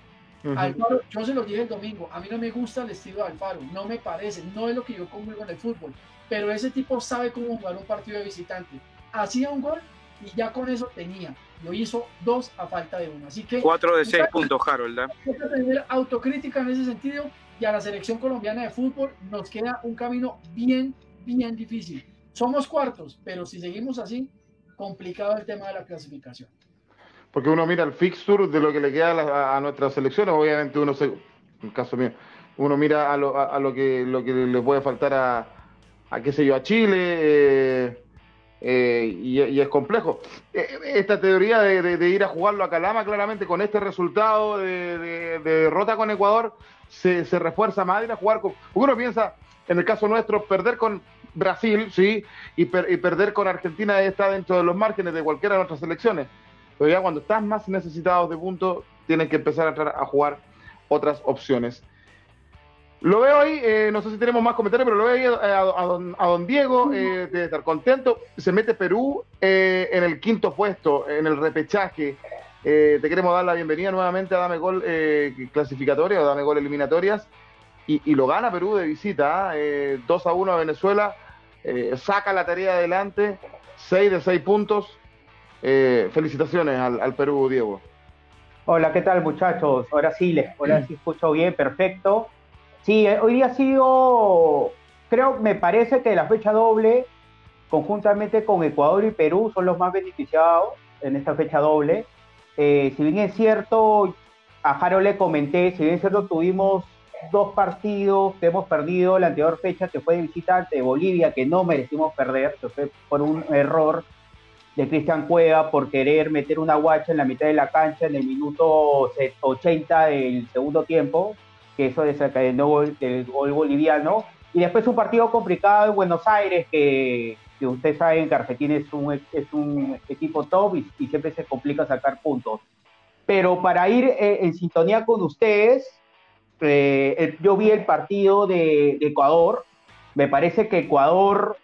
Alfaro, yo se lo dije el domingo, a mí no me gusta el estilo de Alfaro, no me parece, no es lo que yo conmigo en el fútbol, pero ese tipo sabe cómo jugar un partido de visitante. Hacía un gol y ya con eso tenía. Lo hizo dos a falta de uno. Así que. Cuatro de seis puntos, Harold. ¿eh? Hay que tener autocrítica en ese sentido y a la selección colombiana de fútbol nos queda un camino bien, bien difícil. Somos cuartos, pero si seguimos así, complicado el tema de la clasificación porque uno mira el fixture de lo que le queda a, nuestras selecciones, obviamente uno se, en caso mío, uno mira a lo, a, lo que lo que le puede faltar a, a qué sé yo, a Chile, eh, eh, y, es complejo. Eh, esta teoría de, ir a jugarlo a Calama, claramente con este resultado de, derrota con Ecuador, se, refuerza más ir a jugar con... Uno piensa, en el caso nuestro, perder con Brasil, sí, y, y perder con Argentina está dentro de los márgenes de cualquiera de nuestras selecciones pero ya cuando estás más necesitado de puntos, tienes que empezar a, entrar a jugar otras opciones. Lo veo ahí, eh, no sé si tenemos más comentarios, pero lo veo ahí a, don, Diego, eh, de estar contento. Se mete Perú eh, en el quinto puesto, en el repechaje. te queremos dar la bienvenida nuevamente a Dame Gol clasificatoria o Dame Gol eliminatorias. Y, lo gana Perú de visita, 2 a 1 a Venezuela. saca la tarea adelante, 6 de 6 puntos. Eh, felicitaciones al, Perú, Diego. Hola, ¿qué tal muchachos? Ahora sí, les ahora sí escucho bien, perfecto. Sí, eh, hoy día ha sido, creo, me parece que la fecha doble, conjuntamente con Ecuador y Perú, son los más beneficiados en esta fecha doble. Eh, si bien es cierto, a Jaro le comenté, si bien es cierto, tuvimos dos partidos que hemos perdido la anterior fecha, que fue de visitante de Bolivia, que no merecimos perder, que fue por un error de Cristian Cueva por querer meter una guacha en la mitad de la cancha en el minuto 80 del segundo tiempo, que eso desencadenó el, gol boliviano. Y después un partido complicado en Buenos Aires, que, que ustedes saben que Argentina es un, es un equipo top y, siempre se complica sacar puntos. Pero para ir eh, en sintonía con ustedes, eh, yo vi el partido de, Ecuador. Me parece que Ecuador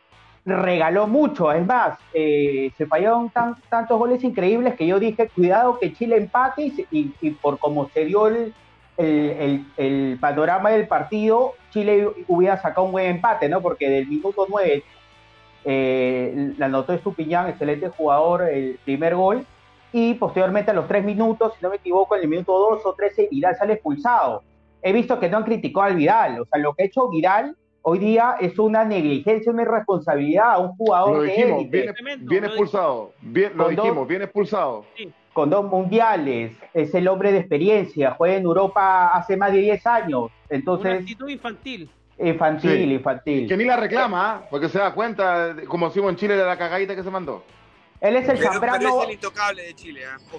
regaló mucho. Es más, eh, se fallaron tantos goles increíbles que yo dije, cuidado que Chile empate y, por cómo se dio el, el, panorama del partido, Chile hubiera sacado un buen empate, ¿no? Porque del minuto 9 eh, la anotó Estupiñán, excelente jugador, el primer gol, y posteriormente a los tres minutos, si no me equivoco, en el minuto 2 o 13, Vidal sale expulsado. He visto que no han criticado al Vidal, o sea, lo que ha hecho Vidal hoy día es una negligencia, una irresponsabilidad a un jugador lo dijimos, Viene, viene expulsado, bien, lo dijimos, viene expulsado. Sí con dos mundiales, es el hombre de experiencia, juega en Europa hace más de 10 años. Entonces, Una actitud infantil. Infantil, infantil. Que ni la reclama, ¿ah? porque se da cuenta, como decimos en Chile, de la cagadita que se mandó. Él es el Zambrano. es el intocable de Chile, ¿eh?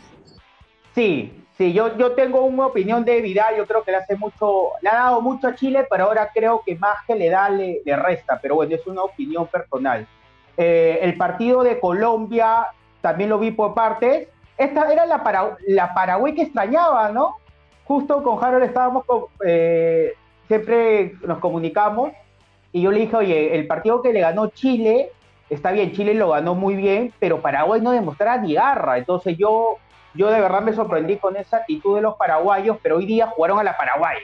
Sí, sí, yo, yo tengo una opinión de Vidal, yo creo que le hace mucho, le ha dado mucho a Chile, pero ahora creo que más que le da, le, resta, pero bueno, es una opinión personal. Eh, el partido de Colombia también lo vi por partes, esta era la, la Paraguay que extrañaba, ¿no? Justo con Harold estábamos, eh, siempre nos comunicamos y yo le dije, oye, el partido que le ganó Chile, está bien, Chile lo ganó muy bien, pero Paraguay no demostraba ni garra. Entonces yo, yo de verdad me sorprendí con esa actitud de los paraguayos, pero hoy día jugaron a la Paraguay.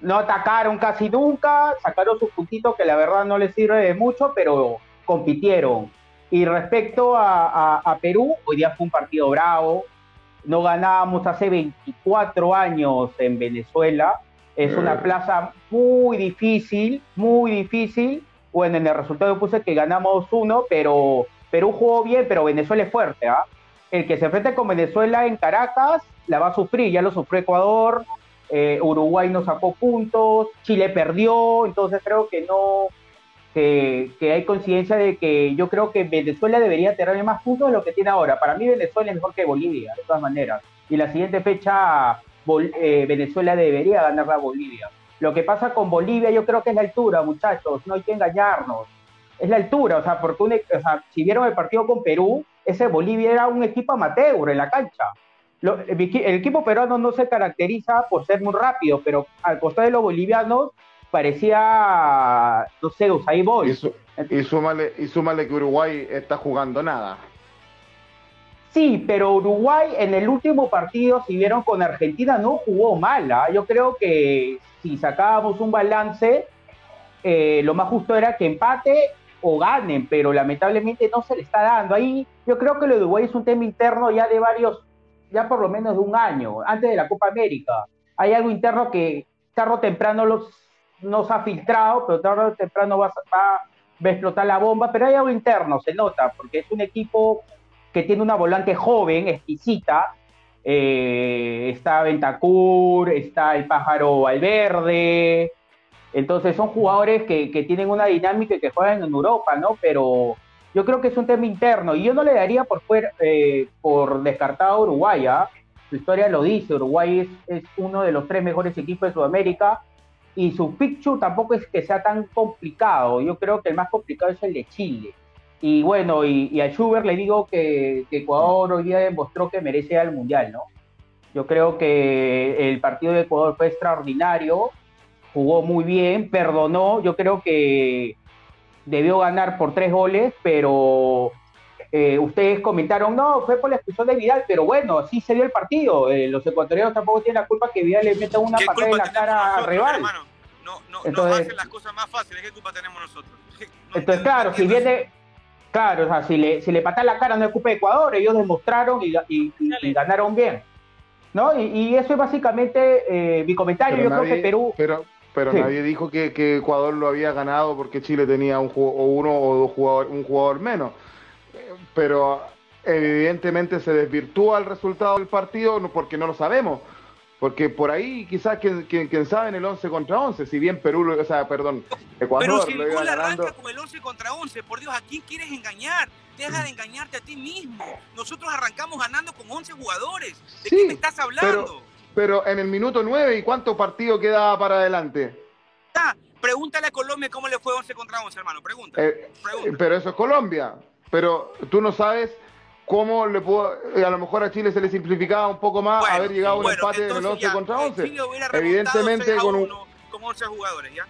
No atacaron casi nunca, sacaron sus puntitos que la verdad no les sirve de mucho, pero compitieron. Y respecto a, Perú, hoy día fue un partido bravo. No ganábamos hace 24 años en Venezuela. Es una mm. plaza muy difícil, muy difícil. Bueno, en el resultado puse que ganamos uno, pero Perú jugó bien, pero Venezuela es fuerte. ¿ah? El que se enfrente con Venezuela en Caracas la va a sufrir. Ya lo sufrió Ecuador, eh, Uruguay no sacó puntos, Chile perdió, entonces creo que no, que, hay coincidencia de que yo creo que Venezuela debería tener más puntos de lo que tiene ahora. Para mí Venezuela es mejor que Bolivia, de todas maneras. Y la siguiente fecha eh, Venezuela debería ganar a Bolivia. Lo que pasa con Bolivia yo creo que es la altura, muchachos, no hay que engañarnos. Es la altura, o sea, porque o sea, si vieron el partido con Perú, ese Bolivia era un equipo amateur en la cancha. el equipo peruano no se caracteriza por ser muy rápido, pero al costado de los bolivianos parecía, no sé, Usain Bolt. Y, y, súmale, y súmale que Uruguay está jugando nada. Sí, pero Uruguay en el último partido, si vieron con Argentina, no jugó mal. ¿ah? Yo creo que si sacábamos un balance, eh, lo más justo era que empate o ganen, pero lamentablemente no se le está dando. Ahí yo creo que lo de Uruguay es un tema interno ya de varios, ya por lo menos de un año, antes de la Copa América. Hay algo interno que tarde o temprano los no se ha filtrado, pero tarde o temprano va, a explotar la bomba, pero hay algo interno, se nota, porque es un equipo que tiene una volante joven, exquisita, eh, está Ventacur, está el pájaro Valverde, entonces son jugadores que, tienen una dinámica y que juegan en Europa, ¿no? Pero yo creo que es un tema interno y yo no le daría por, eh, por descartado a Uruguay, ¿ah? Su historia lo dice, Uruguay es, uno de los tres mejores equipos de Sudamérica y su picture tampoco es que sea tan complicado. Yo creo que el más complicado es el de Chile. Y bueno, y, a Schubert le digo que, Ecuador hoy día demostró que merece al Mundial, ¿no? Yo creo que el partido de Ecuador fue extraordinario, jugó muy bien, perdonó, yo creo que debió ganar por tres goles, pero eh, ustedes comentaron, no, fue por la expulsión de Vidal, pero bueno, así se dio el partido. Eh, los ecuatorianos tampoco tienen la culpa que Vidal le meta una patada en la cara a rival. No, no, entonces, hacen las cosas más fáciles, ¿qué culpa tenemos nosotros? *laughs* entonces, claro, si viene, claro, o sea, si le, si le patan la cara no es culpa de Ecuador, ellos demostraron y, y, ganaron bien. ¿No? Y, eso es básicamente eh, mi comentario. Yo creo que Perú. Pero, pero nadie dijo que, que, Ecuador lo había ganado porque Chile tenía un o uno o dos jugadores, un jugador menos pero evidentemente se desvirtúa el resultado del partido porque no lo sabemos. Porque por ahí quizás quien, quien, sabe en el 11 contra 11, si bien Perú, o sea, perdón, Ecuador Pero si el gol arranca con el 11 contra 11, por Dios, ¿a quién quieres engañar? Deja de engañarte a ti mismo. Nosotros arrancamos ganando con 11 jugadores. ¿De qué me estás hablando? Pero, pero, en el minuto 9, ¿y cuánto partido quedaba para adelante? Ah, Pregúntale a Colombia cómo le fue 11 contra 11, hermano. Pregúntale. Eh, pero eso es Colombia. Pero tú no sabes cómo le pudo, eh, a lo mejor a Chile se le simplificaba un poco más haber llegado a un empate en el 11 contra 11. Evidentemente con un... Con 11 jugadores, ¿ya?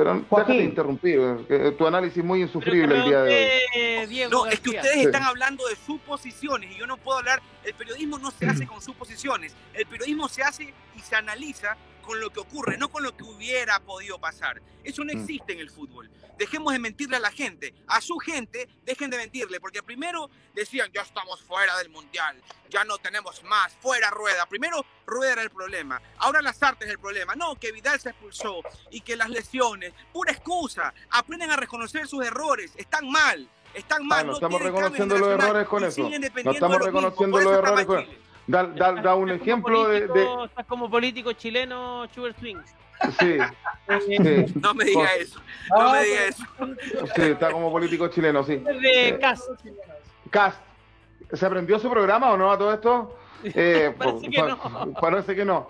Pero déjate interrumpir, eh, tu análisis es muy insufrible el día de hoy. no, es que ustedes están hablando de suposiciones y yo no puedo hablar, el periodismo no se hace con suposiciones, el periodismo se hace y se analiza con lo que ocurre, no con lo que hubiera podido pasar. Eso no mm. existe en el fútbol. Dejemos de mentirle a la gente. A su gente, dejen de mentirle, porque primero decían, ya estamos fuera del mundial, ya no tenemos más, fuera rueda. Primero, rueda era el problema. Ahora las artes es el problema. No, que Vidal se expulsó y que las lesiones, pura excusa. Aprenden a reconocer sus errores, están mal. Están mal. no, estamos reconociendo los errores con eso. No estamos reconociendo los errores con eso. Da, da, da un ejemplo de, Estás como político chileno, Sugar Swing. Sí, sí. No me diga eso. No me diga eso. Sí, está como político chileno, sí. De eh, Cast. Cast. ¿Se aprendió su programa o no a todo esto? *laughs* Eh, parece, que no. parece que no.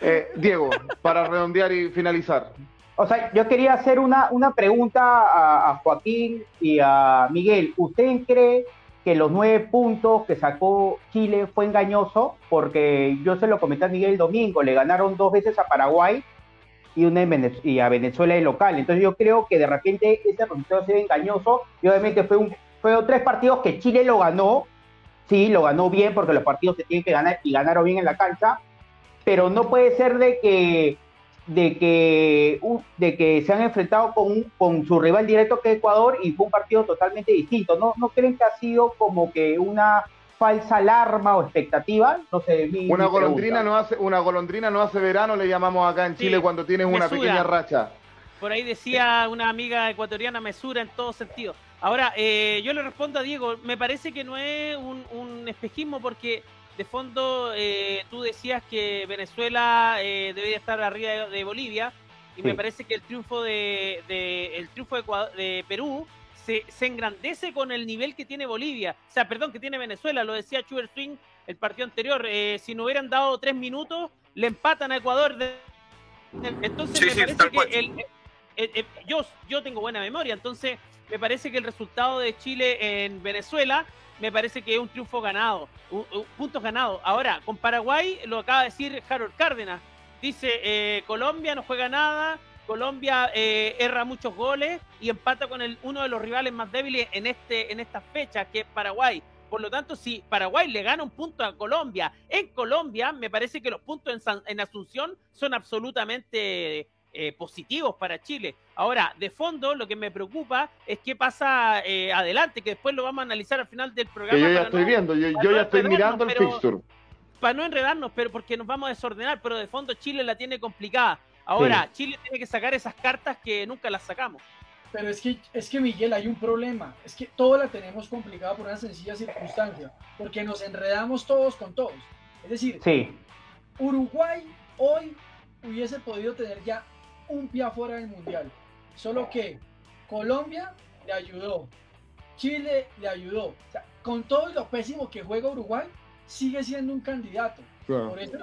Eh, Diego, para redondear y finalizar. O sea, yo quería hacer una, una pregunta a, a Joaquín y a Miguel. ¿Usted cree que los nueve puntos que sacó Chile fue engañoso, porque yo se lo comenté a Miguel el domingo, le ganaron dos veces a Paraguay y, una y a Venezuela de local. Entonces yo creo que de repente ese resultado ha sido engañoso y obviamente fue un, fueron tres partidos que Chile lo ganó, sí, lo ganó bien porque los partidos se tienen que ganar y ganaron bien en la cancha, pero no puede ser de que de que, de que se han enfrentado con, con su rival directo que es Ecuador y fue un partido totalmente distinto. ¿No, ¿No creen que ha sido como que una falsa alarma o expectativa? No sé, una golondrina no hace una golondrina no hace verano, le llamamos acá en Chile cuando tienes una pequeña racha. Por ahí decía una amiga ecuatoriana mesura en todo sentido. Ahora, eh, yo le respondo a Diego, me parece que no es un, un espejismo porque de fondo eh, tú decías que Venezuela eh, debería estar arriba de, Bolivia y me parece que el triunfo de, el triunfo de, Perú se, engrandece con el nivel que tiene Bolivia, o sea, perdón, que tiene Venezuela, lo decía Chuber Swing el partido anterior, eh, si no hubieran dado tres minutos, le empatan a Ecuador. entonces me parece que el, yo, yo tengo buena memoria, entonces me parece que el resultado de Chile en Venezuela me parece que es un triunfo ganado, un, puntos ganados. Ahora, con Paraguay, lo acaba de decir Harold Cárdenas, dice, eh, Colombia no juega nada, Colombia eh, erra muchos goles y empata con el, uno de los rivales más débiles en, este, en esta fecha, que es Paraguay. Por lo tanto, si Paraguay le gana un punto a Colombia, en Colombia me parece que los puntos en, en Asunción son absolutamente eh, positivos para Chile. Ahora, de fondo, lo que me preocupa es qué pasa eh, adelante, que después lo vamos a analizar al final del programa. yo ya estoy viendo, yo, ya estoy mirando el fixture. Para no enredarnos, pero porque nos vamos a desordenar, pero de fondo Chile la tiene complicada. Ahora, Chile tiene que sacar esas cartas que nunca las sacamos. Pero es que, es que Miguel, hay un problema. Es que todo la tenemos complicada por una sencilla circunstancia. Porque nos enredamos todos con todos. Es decir, Uruguay hoy hubiese podido tener ya un pie afuera del mundial. Solo que Colombia le ayudó, Chile le ayudó. con todo lo pésimo que juega Uruguay, sigue siendo un candidato.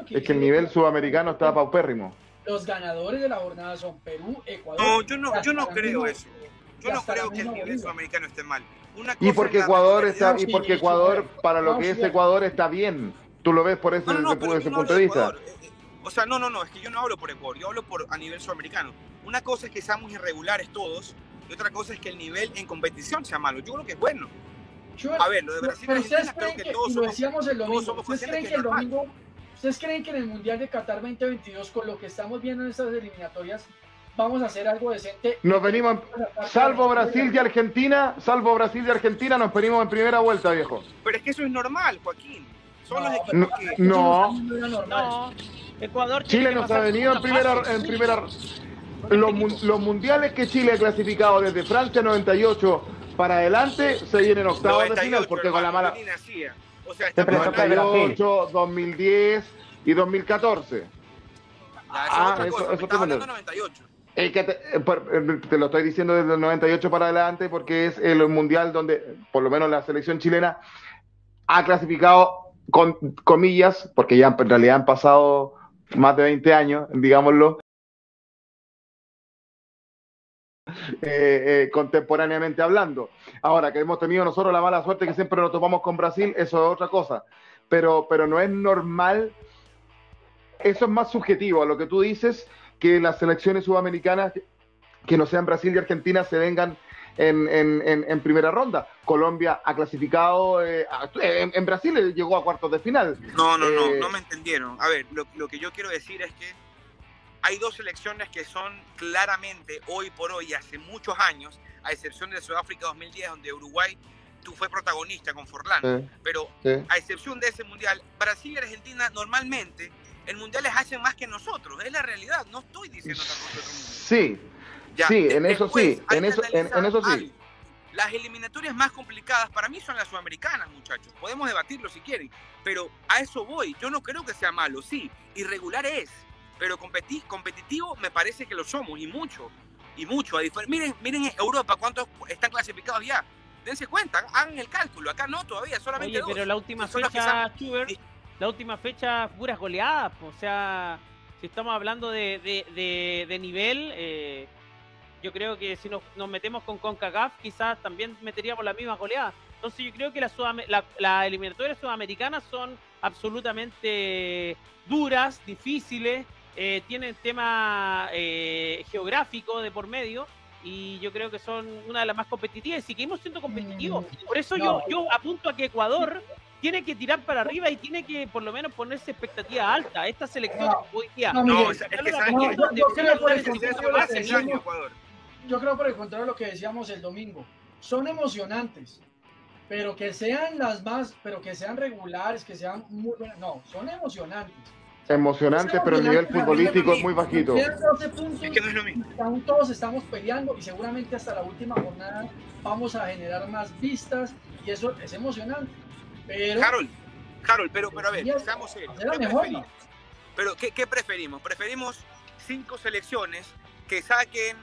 es que el nivel sudamericano está paupérrimo. Los ganadores de la jornada son Perú, Ecuador. No, yo no, yo no creo eso. Yo no creo que el nivel sudamericano esté mal. y porque Ecuador está, y porque Ecuador, para lo que es Ecuador, está bien. Tú lo ves por ese, ese punto de vista. O sea, no, no, no, es que yo no hablo por Ecuador, yo hablo por a nivel sudamericano. Una cosa es que seamos irregulares todos y otra cosa es que el nivel en competición sea malo. Yo creo que es bueno. a ver, lo de Brasil pero ustedes creen que, todos lo decíamos el domingo, ¿ustedes creen que el domingo, ¿ustedes creen que en el Mundial de Qatar 2022, con lo que estamos viendo en estas eliminatorias, vamos a hacer algo decente? Nos venimos, salvo Brasil y Argentina, salvo Brasil y Argentina, nos venimos en primera vuelta, viejo. Pero es que eso es normal, Joaquín. Son no, los equipos que... No, no. Ecuador Chile nos ha venido en primera, en primera los, los, mundiales que Chile ha clasificado desde Francia 98 para adelante se vienen octavos de final porque con la mala o sea, 98, 2010 y 2014. ah, eso, eso te 98. El que te, eh, eh, te, lo estoy diciendo desde el 98 para adelante porque es el mundial donde, por lo menos la selección chilena, ha clasificado con comillas, porque ya en realidad han pasado más de 20 años, digámoslo, *laughs* eh, eh, contemporáneamente hablando. Ahora que hemos tenido nosotros la mala suerte que siempre nos topamos con Brasil, eso es otra cosa. Pero, pero no es normal, eso es más subjetivo a lo que tú dices, que las selecciones sudamericanas, que no sean Brasil y Argentina, se vengan en, primera ronda. Colombia ha clasificado, eh, en, Brasil llegó a cuartos de final. No, no, no, no me entendieron. A ver, lo, lo que yo quiero decir es que hay dos selecciones que son claramente hoy por hoy, hace muchos años, a excepción de Sudáfrica 2010, donde Uruguay tú fue protagonista con Forlán, pero a excepción de ese mundial, Brasil y Argentina normalmente el mundial les hacen más que nosotros, es la realidad, no estoy diciendo cosa. Sí, sí, en eso sí, en eso, en, eso sí. Las eliminatorias más complicadas para mí son las sudamericanas, muchachos. Podemos debatirlo si quieren, pero a eso voy. Yo no creo que sea malo, sí, irregular es pero competitivo me parece que lo somos y mucho, y mucho. Miren, miren Europa, ¿cuántos están clasificados ya? Dense cuenta, hagan el cálculo, acá no todavía, solamente Oye, pero la última fecha, la última fecha, puras goleadas, o sea, si estamos hablando de, de, nivel, eh, yo creo que si nos, metemos con CONCACAF, quizás también meteríamos la misma goleada. Entonces yo creo que las la, la eliminatorias sudamericanas son absolutamente duras, difíciles, eh, tienen tema eh, geográfico de por medio y yo creo que son una de las más competitivas y seguimos siendo competitivos. Mm, por eso yo, yo apunto a que Ecuador tiene que tirar para arriba y tiene que por lo menos ponerse expectativa alta. Esta selección hoy día. No, es que yo, creo por el contrario yo creo por el contrario lo que decíamos el domingo. Son emocionantes, pero que sean las más, pero que sean regulares, que sean muy buenas. No, son emocionantes emocionante, pero el nivel futbolístico es muy bajito. Es que no es lo mismo. Aún todos estamos peleando y seguramente hasta la última jornada vamos a generar más vistas y eso es emocionante. Pero, Carol, Carol, pero, pero a ver, estamos serios. ¿Qué preferimos? Pero, ¿qué, ¿qué preferimos? Preferimos cinco selecciones que saquen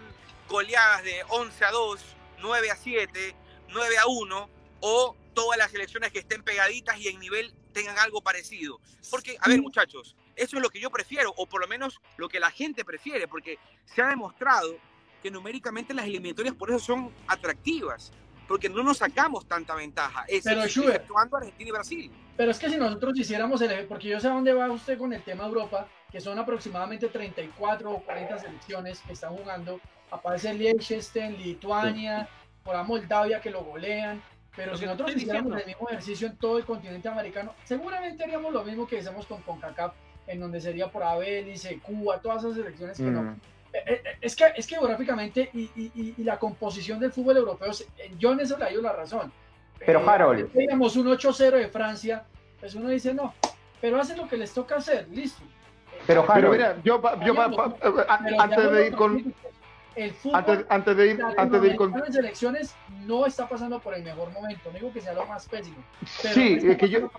goleadas de 11 a 2, 9 a 7, 9 a 1 o todas las selecciones que estén pegaditas y en nivel tengan algo parecido. Porque, a ver, muchachos, eso es lo que yo prefiero, o por lo menos lo que la gente prefiere, porque se ha demostrado que numéricamente las eliminatorias por eso son atractivas, porque no nos sacamos tanta ventaja, pero, exceptuando Argentina y Brasil. Pero es que si nosotros hiciéramos el porque yo sé a dónde va usted con el tema Europa, que son aproximadamente 34 o 40 selecciones que están jugando, aparece Liechtenstein, Lituania, por a Moldavia que lo golean, pero si nosotros hiciéramos el mismo ejercicio en todo el continente americano, seguramente haríamos lo mismo que hacemos con CONCACAF en donde sería por Abelice, Cuba, todas esas elecciones que no. Mm. Eh, eh, eh, es que, es que geográficamente y, y, y, la composición del fútbol europeo, yo en eso le doy la razón. Pero Harold. Digamos un 8-0 de Francia, pues uno dice no, pero hacen lo que les toca hacer, listo. Pero Harold, mira, yo, yo antes de ir con. El fútbol, antes, antes, de ir, antes de ir con. En selecciones no está pasando por el mejor momento, no digo que sea lo más pésimo. sí, es que yo,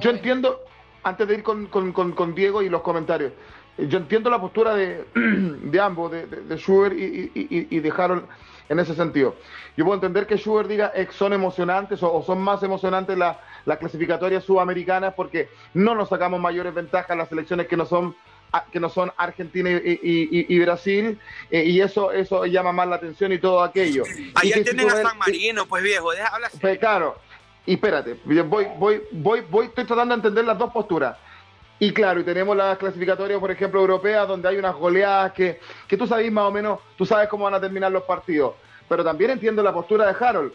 yo entiendo antes de ir con, Diego y los comentarios, yo entiendo la postura de, *clears throat* ambos, de, de, Schubert y, de Harold en ese sentido. Yo puedo entender que Schubert diga que son emocionantes o, son más emocionantes las clasificatorias sudamericanas porque no nos sacamos mayores ventajas las selecciones que no son que no son Argentina y, Brasil, eh, y eso eso llama más la atención y todo aquello. Allá tienen a San Marino, pues viejo, deja hablar. Pues, claro, y espérate, voy, voy, voy, voy, estoy tratando de entender las dos posturas. Y claro, y tenemos las clasificatorias, por ejemplo, europeas, donde hay unas goleadas que, que tú sabes más o menos, tú sabes cómo van a terminar los partidos. Pero también entiendo la postura de Harold.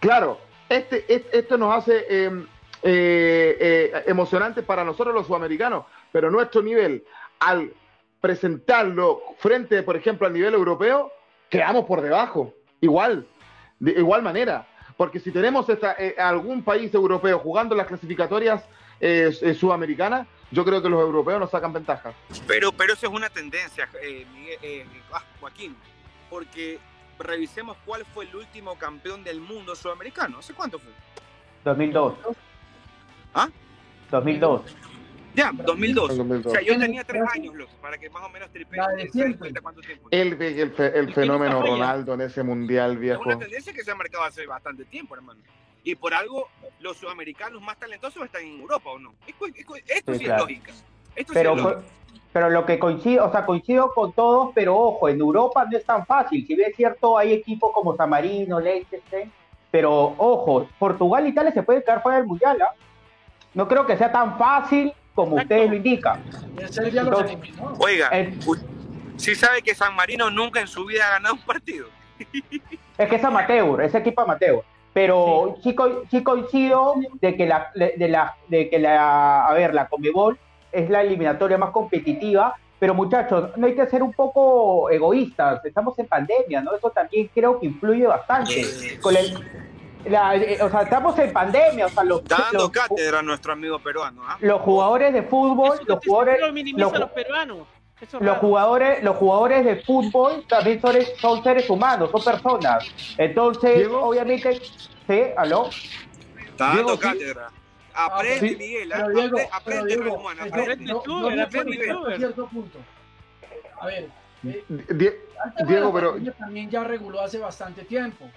Claro, este, esto nos hace em, eh, eh, emocionante para nosotros los sudamericanos, pero nuestro nivel, al presentarlo frente, por ejemplo, al nivel europeo, quedamos por debajo, igual, de igual manera. Porque si tenemos eh, algún país europeo jugando las clasificatorias eh, eh, sudamericanas, yo creo que los europeos nos sacan ventaja. Pero, pero eso es una tendencia, ah, Joaquín, porque revisemos cuál fue el último campeón del mundo sudamericano. ¿Hace cuánto fue? 2002. ¿Ah? 2002. Ya, 2002. O sea, yo tenía tres años, para que más o menos tripe cuánto tiempo. El, el, el fenómeno Ronaldo en ese mundial, viejo. Es una tendencia que se ha marcado hace bastante tiempo, hermano. Y por algo, los sudamericanos más talentosos están en Europa, ¿o no? Esto sí, es lógica. Esto pero, sí es lógica. Pero lo que coincido, o sea, coincido con todos, pero ojo, en Europa no es tan fácil. Si bien es cierto, hay equipos como San Marino, Leicester, pero ojo, Portugal y Italia se pueden quedar fuera del Mundial. ¿ah? No creo que sea tan fácil como ustedes lo indican. Oiga, si sabe que San Marino nunca en su vida ha ganado un partido. Es que es amateur, ese equipo amateur. Pero sí, coincido de que la, de la, de que la, a ver, la Comebol es la eliminatoria más competitiva, pero muchachos, no hay que ser un poco egoístas, estamos en pandemia, ¿no? Eso también creo que influye bastante. Con el, eh, o sea, estamos en pandemia, o sea, los, dando cátedra a nuestro amigo peruano. ¿ah? Los jugadores de fútbol, los jugadores, los, peruanos. los jugadores, los jugadores de fútbol también son, son seres humanos, son personas. Entonces, obviamente, sí, aló. Está dando cátedra. Aprende, Miguel, aprende, aprende, hermano, aprende. Aprende, cierto punto. A ver, eh, Diego, pero también ya reguló hace bastante tiempo.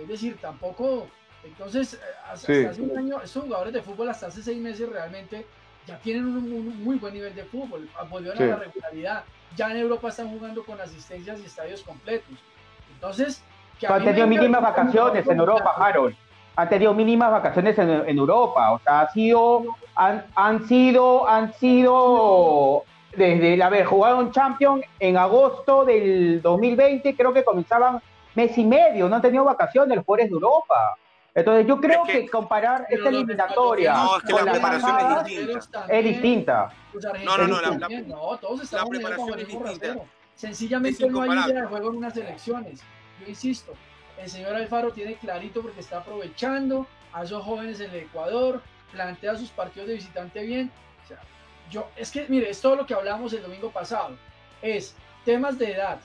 Es decir, tampoco. Entonces, eh, hasta, hace un año, estos jugadores de fútbol hasta hace seis meses realmente ya tienen un, muy buen nivel de fútbol, volvieron a la regularidad. Ya en Europa están jugando con asistencias y estadios completos. Entonces, que han tenido mínimas vacaciones en Europa, Harold. Han tenido mínimas vacaciones en, en, Europa. O sea, ha sido, han, han sido, han sido desde, a ver, jugaron Champions en agosto del 2020, creo que comenzaban mes y medio, no han tenido vacaciones los jugadores de Europa. Entonces yo creo que, comparar esta eliminatoria no, es que la preparación es distinta. Es distinta. No, no, no, la, no, todos estamos la preparación es distinta. Sencillamente no hay idea de juego en unas elecciones. Yo insisto, el señor Alfaro tiene clarito porque está aprovechando a esos jóvenes en el Ecuador, plantea sus partidos de visitante bien. O sea, yo, es que, mire, es todo lo que hablamos el domingo pasado. Es temas de edad,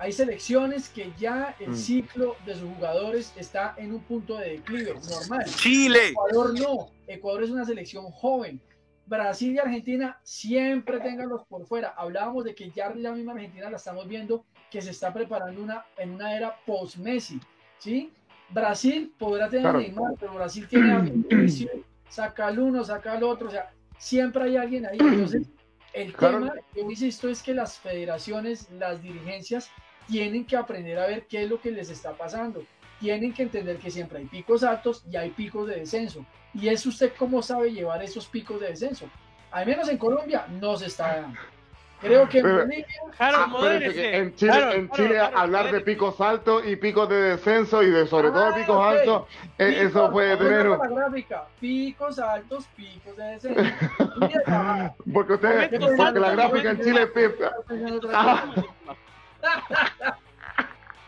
hay selecciones que ya el mm. ciclo de sus jugadores está en un punto de declive normal. Chile. Ecuador no. Ecuador es una selección joven. Brasil y Argentina siempre tenganlos por fuera. Hablábamos de que ya la misma Argentina la estamos viendo que se está preparando una, en una era post-Messi. ¿sí? Brasil podrá tener Neymar, pero Brasil tiene a *clears throat* saca al uno, saca al otro. O sea, siempre hay alguien ahí. Entonces, el tema, yo insisto, es que las federaciones, las dirigencias, tienen que aprender a ver qué es lo que les está pasando. Tienen que entender que siempre hay picos altos y hay picos de descenso. Y es usted cómo sabe llevar esos picos de descenso. Al menos en Colombia no se está dando. Creo que en Bolivia. en Chile, en Chile hablar de picos altos y picos de descenso y de sobre todo ah, picos altos, eh, eso puede tener. La gráfica, picos altos, picos de descenso. *laughs* porque usted, porque la gráfica en Chile es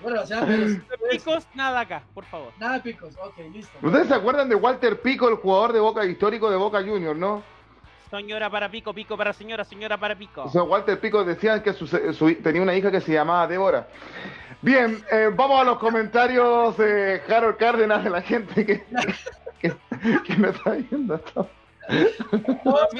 bueno, o sea, picos, nada acá, por favor. Nada de picos, ok, listo. ¿Ustedes se acuerdan de Walter Pico, el jugador de Boca histórico de Boca Junior, no? Señora para pico, pico para señora, señora para pico. O sea, Walter Pico decía que tenía una hija que se llamaba Débora. Bien, eh, vamos a los comentarios de Harold Cárdenas de la gente que, que, me está viendo.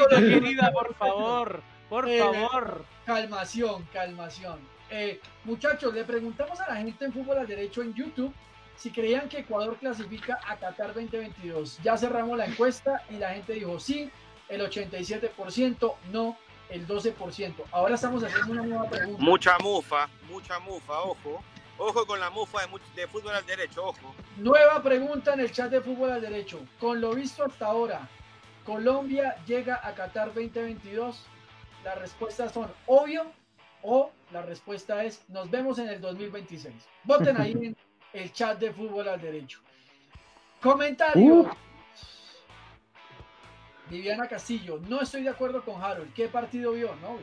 querida, por favor, por eh, favor. Calmación, calmación. Eh, muchachos, le preguntamos a la gente en Fútbol al Derecho en YouTube si creían que Ecuador clasifica a Qatar 2022. Ya cerramos la encuesta y la gente dijo sí, el 87%, no, el 12%. Ahora estamos haciendo una nueva pregunta. Mucha mufa, mucha mufa, ojo. Ojo con la mufa de, de, fútbol al derecho, ojo. Nueva pregunta en el chat de fútbol al derecho. Con lo visto hasta ahora, ¿Colombia llega a Qatar 2022? Las respuestas son obvio o la respuesta es nos vemos en el 2026. Voten ahí en el chat de fútbol al derecho. Comentario. Viviana Castillo, no estoy de acuerdo con Harold. ¿Qué partido vio? No,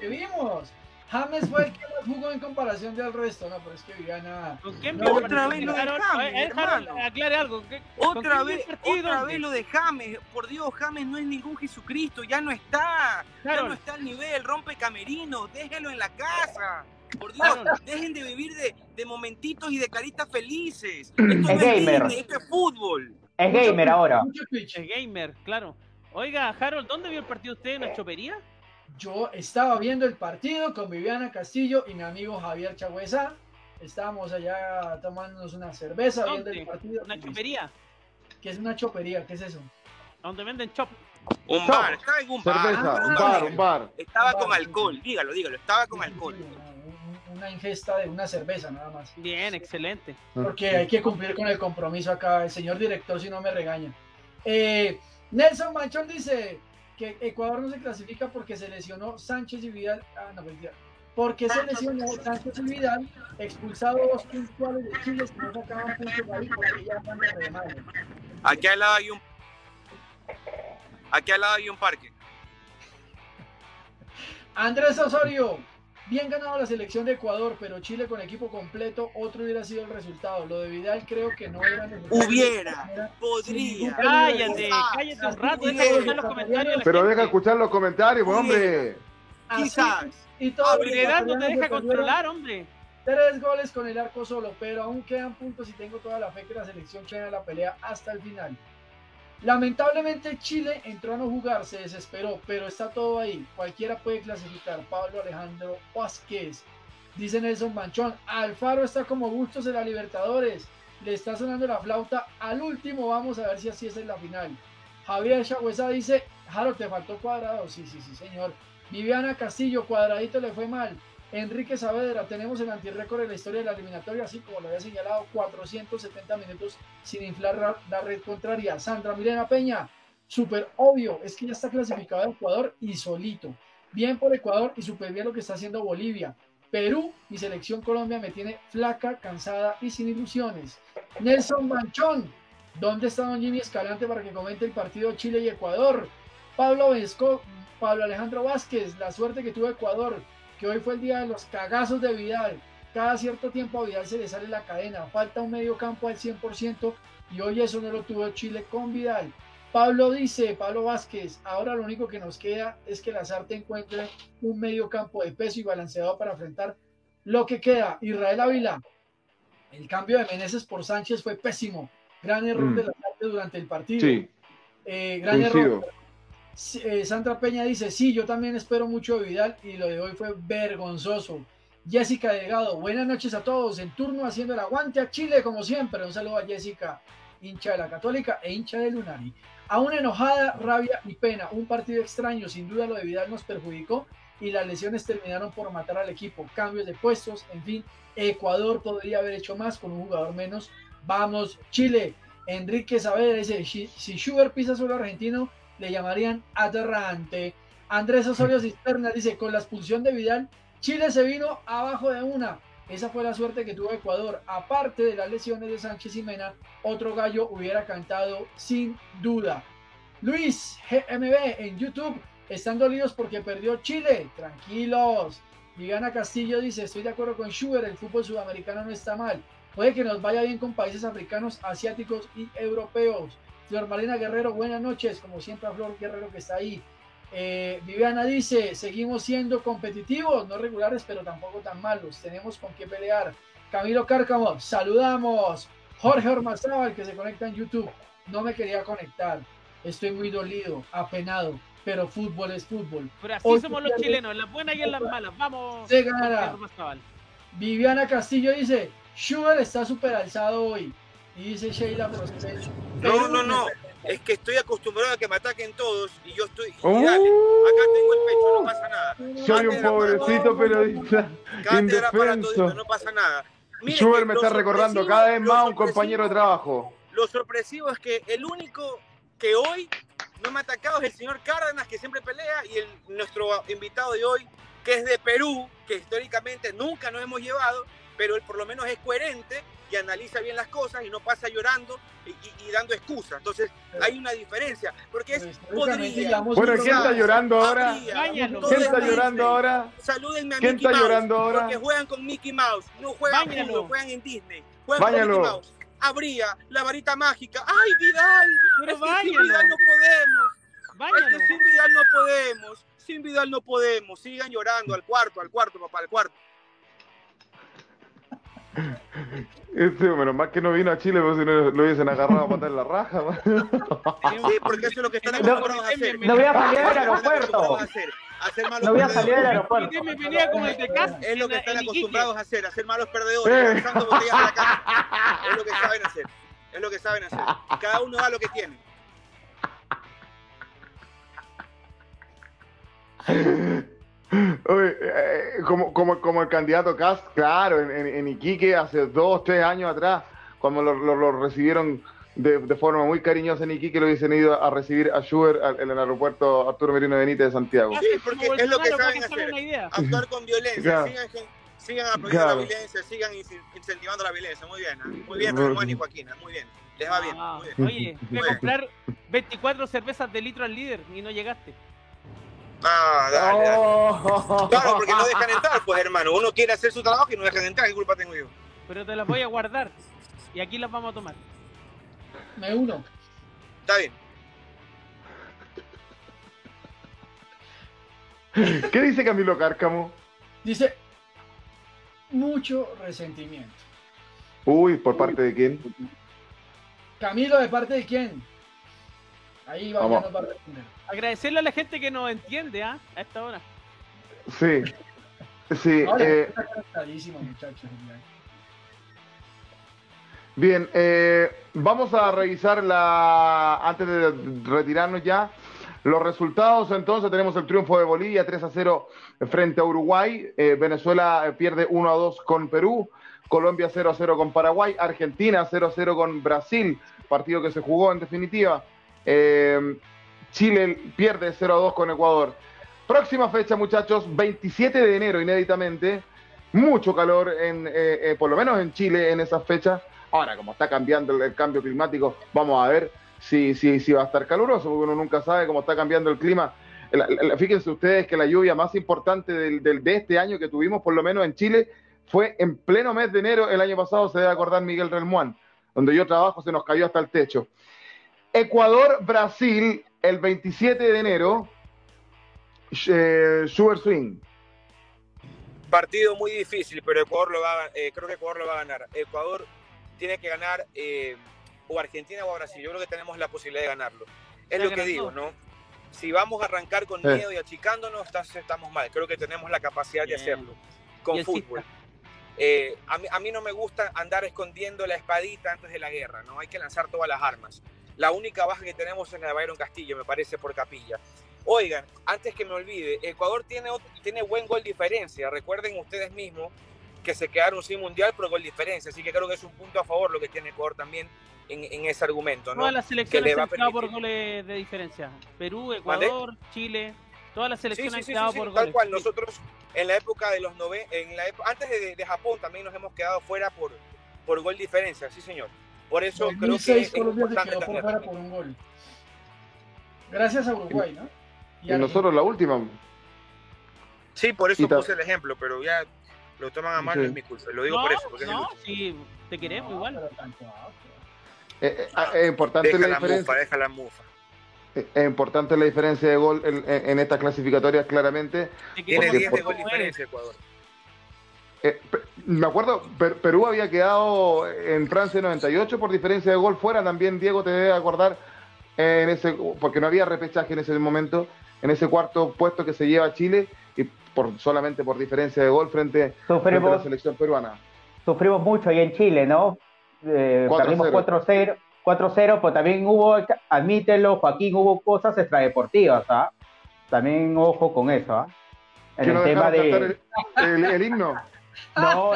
¿Qué vimos? James fue el que más jugó en comparación del resto, no, pero es que Viviana. otra vez lo de James, Aclare algo. otra vez, otra vez lo de James. Por Dios, James no es ningún Jesucristo, ya no está. Ya no está al nivel, rompe camerino, déjelo en la casa. Por Dios, dejen de vivir de, de, momentitos y de caritas felices. Esto es no gamer. Es esto es fútbol. Es gamer ahora. Es gamer, claro. Oiga, Harold, ¿dónde vio el partido usted? ¿En la chopería? Yo estaba viendo el partido con Viviana Castillo y mi amigo Javier Chagüeza. Estábamos allá tomándonos una cerveza viendo el partido. ¿Una chopería? ¿Qué es una chopería? ¿Qué es eso? Donde venden chop. Un bar, estaba en un bar. Cerveza, un bar, un bar. Estaba Un con alcohol, dígalo, dígalo, estaba con Sí, alcohol. sí, una- un- Una ingesta de una cerveza nada más. Bien, excelente. Porque hay que cumplir con el compromiso acá. El señor director, si no me regaña. Eh, Nelson Manchón dice que Ecuador no se clasifica porque se lesionó Sánchez y Vidal. Ah, no, mentira. Porque se lesionó Sánchez y Vidal, expulsado dos puntuales de Chile, que no sacaban puntos ahí porque ya. Aquí al lado hay un. Aquí al lado hay un parque. Andrés Osorio, bien ganado la selección de Ecuador, pero Chile con equipo completo, otro hubiera sido el resultado. Lo de Vidal creo que no era necesario. Hubiera, podría. Cállate, cállate un rato, deja de escuchar los comentarios Pero deja escuchar los comentarios, hombre. Quizás. y todo no te deja controlar, hombre. Tres goles con el arco solo, pero aún quedan puntos y tengo toda la fe que la selección chilena la pelea hasta el final. Lamentablemente Chile entró a no jugar, se desesperó, pero está todo ahí. Cualquiera puede clasificar. Pablo Alejandro Vázquez. Dice Nelson Manchón, Alfaro está como gustos en la Libertadores. Le está sonando la flauta al último. Vamos a ver si así es en la final. Javier Chagüesa dice, Jaro, te faltó cuadrado. Sí, sí, sí, señor. Viviana Castillo, cuadradito le fue mal. Enrique Saavedra, tenemos el antirrécord en la historia de la eliminatoria, así como lo había señalado, 470 minutos sin inflar la red contraria. Sandra Milena Peña, súper obvio, es que ya está clasificado Ecuador y solito. Bien por Ecuador y súper bien lo que está haciendo Bolivia. Perú, mi selección Colombia me tiene flaca, cansada y sin ilusiones. Nelson Manchón, ¿dónde está don Jimmy Escalante para que comente el partido Chile y Ecuador? Pablo Vesco, Pablo Alejandro Vázquez, la suerte que tuvo Ecuador, que hoy fue el día de los cagazos de Vidal. Cada cierto tiempo a Vidal se le sale la cadena, falta un medio campo al 100% y hoy eso no lo tuvo Chile con Vidal. Pablo dice, Pablo Vázquez, ahora lo único que nos queda es que la Sarte encuentre un medio campo de peso y balanceado para enfrentar lo que queda. Israel Ávila, el cambio de Meneses por Sánchez fue pésimo. Gran error Mm. de la Sarte durante el partido. Sí, Eh, gran coincido. error. Eh, Sandra Peña dice, sí, yo también espero mucho de Vidal y lo de hoy fue vergonzoso. Jessica Delgado, buenas noches a todos. En turno haciendo el aguante a Chile como siempre. Un saludo a Jessica, hincha de la Católica e hincha de Lunari. Aún enojada, rabia y pena. Un partido extraño, sin duda lo de Vidal nos perjudicó y las lesiones terminaron por matar al equipo. Cambios de puestos, en fin. Ecuador podría haber hecho más con un jugador menos. Vamos, Chile. Enrique Saavedra dice, si, Schubert pisa suelo argentino, le llamarían aterrante. Andrés Osorio Cisterna dice, con la expulsión de Vidal, Chile se vino abajo de una. Esa fue la suerte que tuvo Ecuador. Aparte de las lesiones de Sánchez y Mena, otro gallo hubiera cantado sin duda. Luis GMB en YouTube, están dolidos porque perdió Chile. Tranquilos. Viviana Castillo dice, estoy de acuerdo con Schubert, el fútbol sudamericano no está mal. Puede que nos vaya bien con países africanos, asiáticos y europeos. Flor Marina Guerrero, buenas noches. Como siempre a Flor Guerrero que está ahí. Eh, Viviana dice, seguimos siendo competitivos, no regulares, pero tampoco tan malos. Tenemos con qué pelear. Camilo Cárcamo, saludamos. Jorge Ormazábal, que se conecta en YouTube. No me quería conectar. Estoy muy dolido, apenado, pero fútbol es fútbol. Pero así Hoy somos los chilenos, en las buenas y en las malas. Vamos. Se ganará. Viviana Castillo dice, Schubert está súper alzado hoy. Y dice Sheila Prosper. No, no, no. Es que estoy acostumbrado a que me ataquen todos y yo estoy. y ¡Uh! dale, acá tengo el pecho, no pasa nada. soy un pobrecito periodista Cátedra para indefenso. todito, no pasa nada. Miren Schubert me está recordando cada vez más un compañero de trabajo. Lo sorpresivo es que el único que hoy no me ha atacado es el señor Cárdenas, que siempre pelea, y el, nuestro invitado de hoy, que es de Perú, que históricamente nunca nos hemos llevado, pero él por lo menos es coherente y analiza bien las cosas y no pasa llorando y, y- y dando excusas. Entonces hay una diferencia, porque es podría. Bueno, ¿quién está llorando ahora? habría, ¿Quién es está llorando ahora? Salúdenme a ¿Quién Mickey está Mouse, llorando ahora? Porque juegan con Mickey Mouse, no juegan fútbol, juegan en Disney. Juegan Báñalo. con Mickey Mouse. Habría la varita mágica. ¡Ay, Vidal! Pero es que sin. Vidal no podemos. Es que sin Vidal no podemos. Sin Vidal no podemos. Sigan llorando al cuarto, al cuarto, papá, al cuarto. Este, menos mal que no vino a Chile, porque si no lo hubiesen agarrado a matar la raja. man. Sí, porque eso es lo que están No, acostumbrados a hacer. No voy a salir del aeropuerto. hacer, malos No voy a perdedores. salir del aeropuerto. Me venía como el de casa. Es lo que en- están en acostumbrados a hacer, a ser malos perdedores, Eh. lanzando botellas a la cara. Es lo que saben hacer. Es lo que saben hacer. Cada uno da lo que tiene. *laughs* Eh, como, como, como el candidato Cast, claro, en, en, Iquique hace dos, tres años atrás, cuando lo, lo, recibieron de, de, forma muy cariñosa en Iquique, lo hubiesen ido a recibir a Schubert en el aeropuerto Arturo Merino Benítez de Santiago. Sí, porque es lo que saben hacer, actuar con violencia, sigan, sigan apoyando la violencia, sigan incentivando la violencia, muy bien, ¿eh? muy bien, Juan y Joaquín, muy bien. Les va bien. Ah, oye, voy a comprar 24 cervezas de litro al líder y no llegaste. Ah, dale, dale. Oh. Claro, porque no dejan entrar, pues hermano. Uno quiere hacer su trabajo y no dejan entrar. ¿Qué culpa tengo yo? Pero te las voy a guardar. Y aquí las vamos a tomar. Me uno. Está bien. ¿Qué dice Camilo Cárcamo? Dice mucho resentimiento. Uy, ¿por parte de quién? Camilo, ¿de parte de quién? Ahí va, Vamos. a responder. Agradecerle a la gente que nos entiende ¿ah? a esta hora. Sí, sí. eh, bien, eh, vamos a revisar la antes de retirarnos ya los resultados. Entonces tenemos el triunfo de Bolivia 3 a 0 frente a Uruguay. Eh, Venezuela pierde 1 a 2 con Perú. Colombia 0 a 0 con Paraguay. Argentina 0 a 0 con Brasil. Partido que se jugó en definitiva. Eh, Chile pierde 0 a 2 con Ecuador. Próxima fecha, muchachos, 27 de enero, inéditamente. Mucho calor, en, eh, eh, por lo menos en Chile, en esa fecha. Ahora, como está cambiando el, cambio climático, vamos a ver si, si, si, va a estar caluroso, porque uno nunca sabe cómo está cambiando el clima. fíjense ustedes que la lluvia más importante del, de este año que tuvimos, por lo menos en Chile, fue en pleno mes de enero el año pasado, se debe acordar Miguel Relmuán, donde yo trabajo, se nos cayó hasta el techo. Ecuador-Brasil el 27 de enero, eh, Sugar Swing. Partido muy difícil, pero Ecuador lo va, eh, creo que Ecuador lo va a ganar. Ecuador tiene que ganar eh, o Argentina o Brasil. Yo creo que tenemos la posibilidad de ganarlo. Es lo que digo, ¿no? Si vamos a arrancar con miedo y achicándonos, estamos mal. Creo que tenemos la capacidad de hacerlo con fútbol. a, mí, a, mí, no me gusta andar escondiendo la espadita antes de la guerra, ¿no? Hay que lanzar todas las armas. La única baja que tenemos es la de Byron Castillo, me parece, por capilla. Oigan, antes que me olvide, Ecuador tiene, tiene buen gol diferencia. Recuerden ustedes mismos que se quedaron sin mundial por gol diferencia. Así que creo que es un punto a favor lo que tiene Ecuador también en, ese argumento. ¿no? Todas las selecciones han quedado por goles de diferencia. Perú, Ecuador, Chile. Todas las selecciones han quedado por goles. Tal cual, nosotros en la época de los nove, en la antes de, de, Japón también nos hemos quedado fuera por, por gol diferencia, sí señor. Por eso creo que es importante por, por un gol. Gracias a Uruguay, ¿no? Y, nosotros la última. Sí, por eso puse el ejemplo, pero ya lo toman a mal, sí. es mi culpa. Lo digo por eso. Porque no, sí, te queremos igual. Eh, eh, ah, es importante deja la, diferencia. Mufa, deja la mufa. Es importante la diferencia de gol en, en estas clasificatorias, claramente. Tiene 10 de gol diferencia Ecuador. Eh, me acuerdo, Perú había quedado en Francia 98 por diferencia de gol fuera. También, Diego, te debe acordar, en ese, porque no había repechaje en ese momento, en ese cuarto puesto que se lleva Chile, y por solamente por diferencia de gol frente, a la selección peruana. Sufrimos mucho ahí en Chile, ¿no? Eh, perdimos 4-0, 4-0, pues también hubo, admítelo, Joaquín, hubo cosas extradeportivas, ¿ah? También ojo con eso, ¿ah? En el tema de... el himno. *laughs* *laughs* *laughs* No,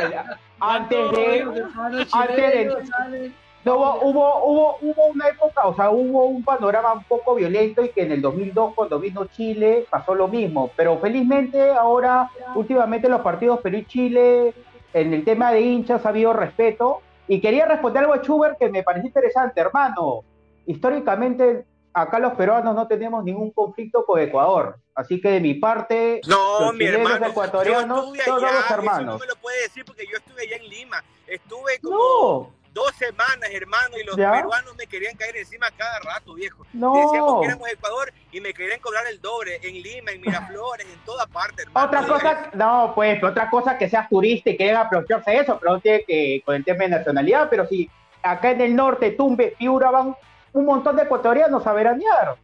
antes de. Antes de. No, hubo, hubo, hubo una época, o sea, hubo un panorama un poco violento y que en el 2002, cuando vino Chile, pasó lo mismo. Pero felizmente ahora, últimamente los partidos Perú y Chile, en el tema de hinchas ha habido respeto. Y quería responder algo a Schubert que me pareció interesante, hermano. Históricamente acá los peruanos no tenemos ningún conflicto con Ecuador. Así que de mi parte, no, los mi hermano, ecuatorianos, todos los hermanos. no me lo puede decir porque yo estuve allá en Lima. Estuve como dos semanas, hermano, y los peruanos me querían caer encima cada rato, viejo. No. Decíamos que éramos Ecuador y me querían cobrar el doble en Lima, en Miraflores, en toda parte, hermano. Otra cosa, no, pues, otra cosa que seas turista y que aprovecharse de eso, pero no tiene que con el tema de nacionalidad, pero si acá en el norte, Tumbe, Piura van un montón de ecuatorianos a veranear.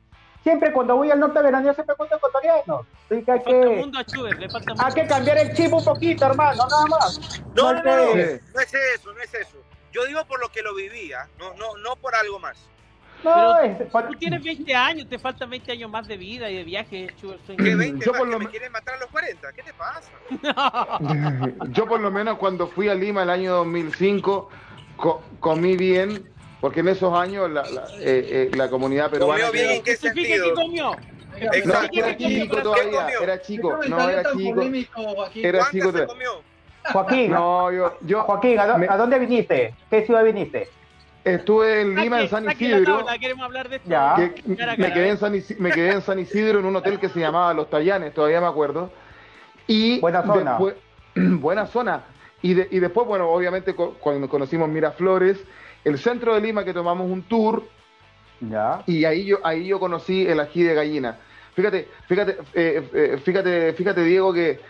Siempre cuando voy al norte a veranear siempre con ecuatorianos. Así que hay que, hay que cambiar el chip un poquito, hermano, nada más. No, no, no, no, no es eso, no es eso. Yo digo por lo que lo vivía, no, no, no por algo más. No, tú tienes 20 años, te faltan 20 años más de vida y de viaje. ¿Qué 20 Yo por lo me quieren matar a los 40? ¿Qué te pasa? *laughs* *laughs* Yo por lo menos cuando fui a Lima el año 2005 comí bien, porque en esos años la, la, eh, eh, la comunidad peruana... ¿Comió bien en qué sentido? ¿Qué comió? Exacto. era chico todavía, era chico, no era chico. Era chico todavía. Joaquín, no, yo, yo, Joaquín, ¿a, ¿a dónde viniste? ¿Qué ciudad viniste? Estuve en Lima, en San Isidro. hablar de me, quedé en San Isidro, me quedé en San Isidro en un hotel que se llamaba Los Tallanes, todavía me acuerdo. Y buena zona. *clears throat* buena zona. Y, y después, bueno, obviamente cuando conocimos Miraflores, el centro de Lima que tomamos un tour. Ya. Y ahí yo, ahí yo conocí el ají de gallina. Fíjate, fíjate, eh, eh, fíjate, fíjate, Diego, que,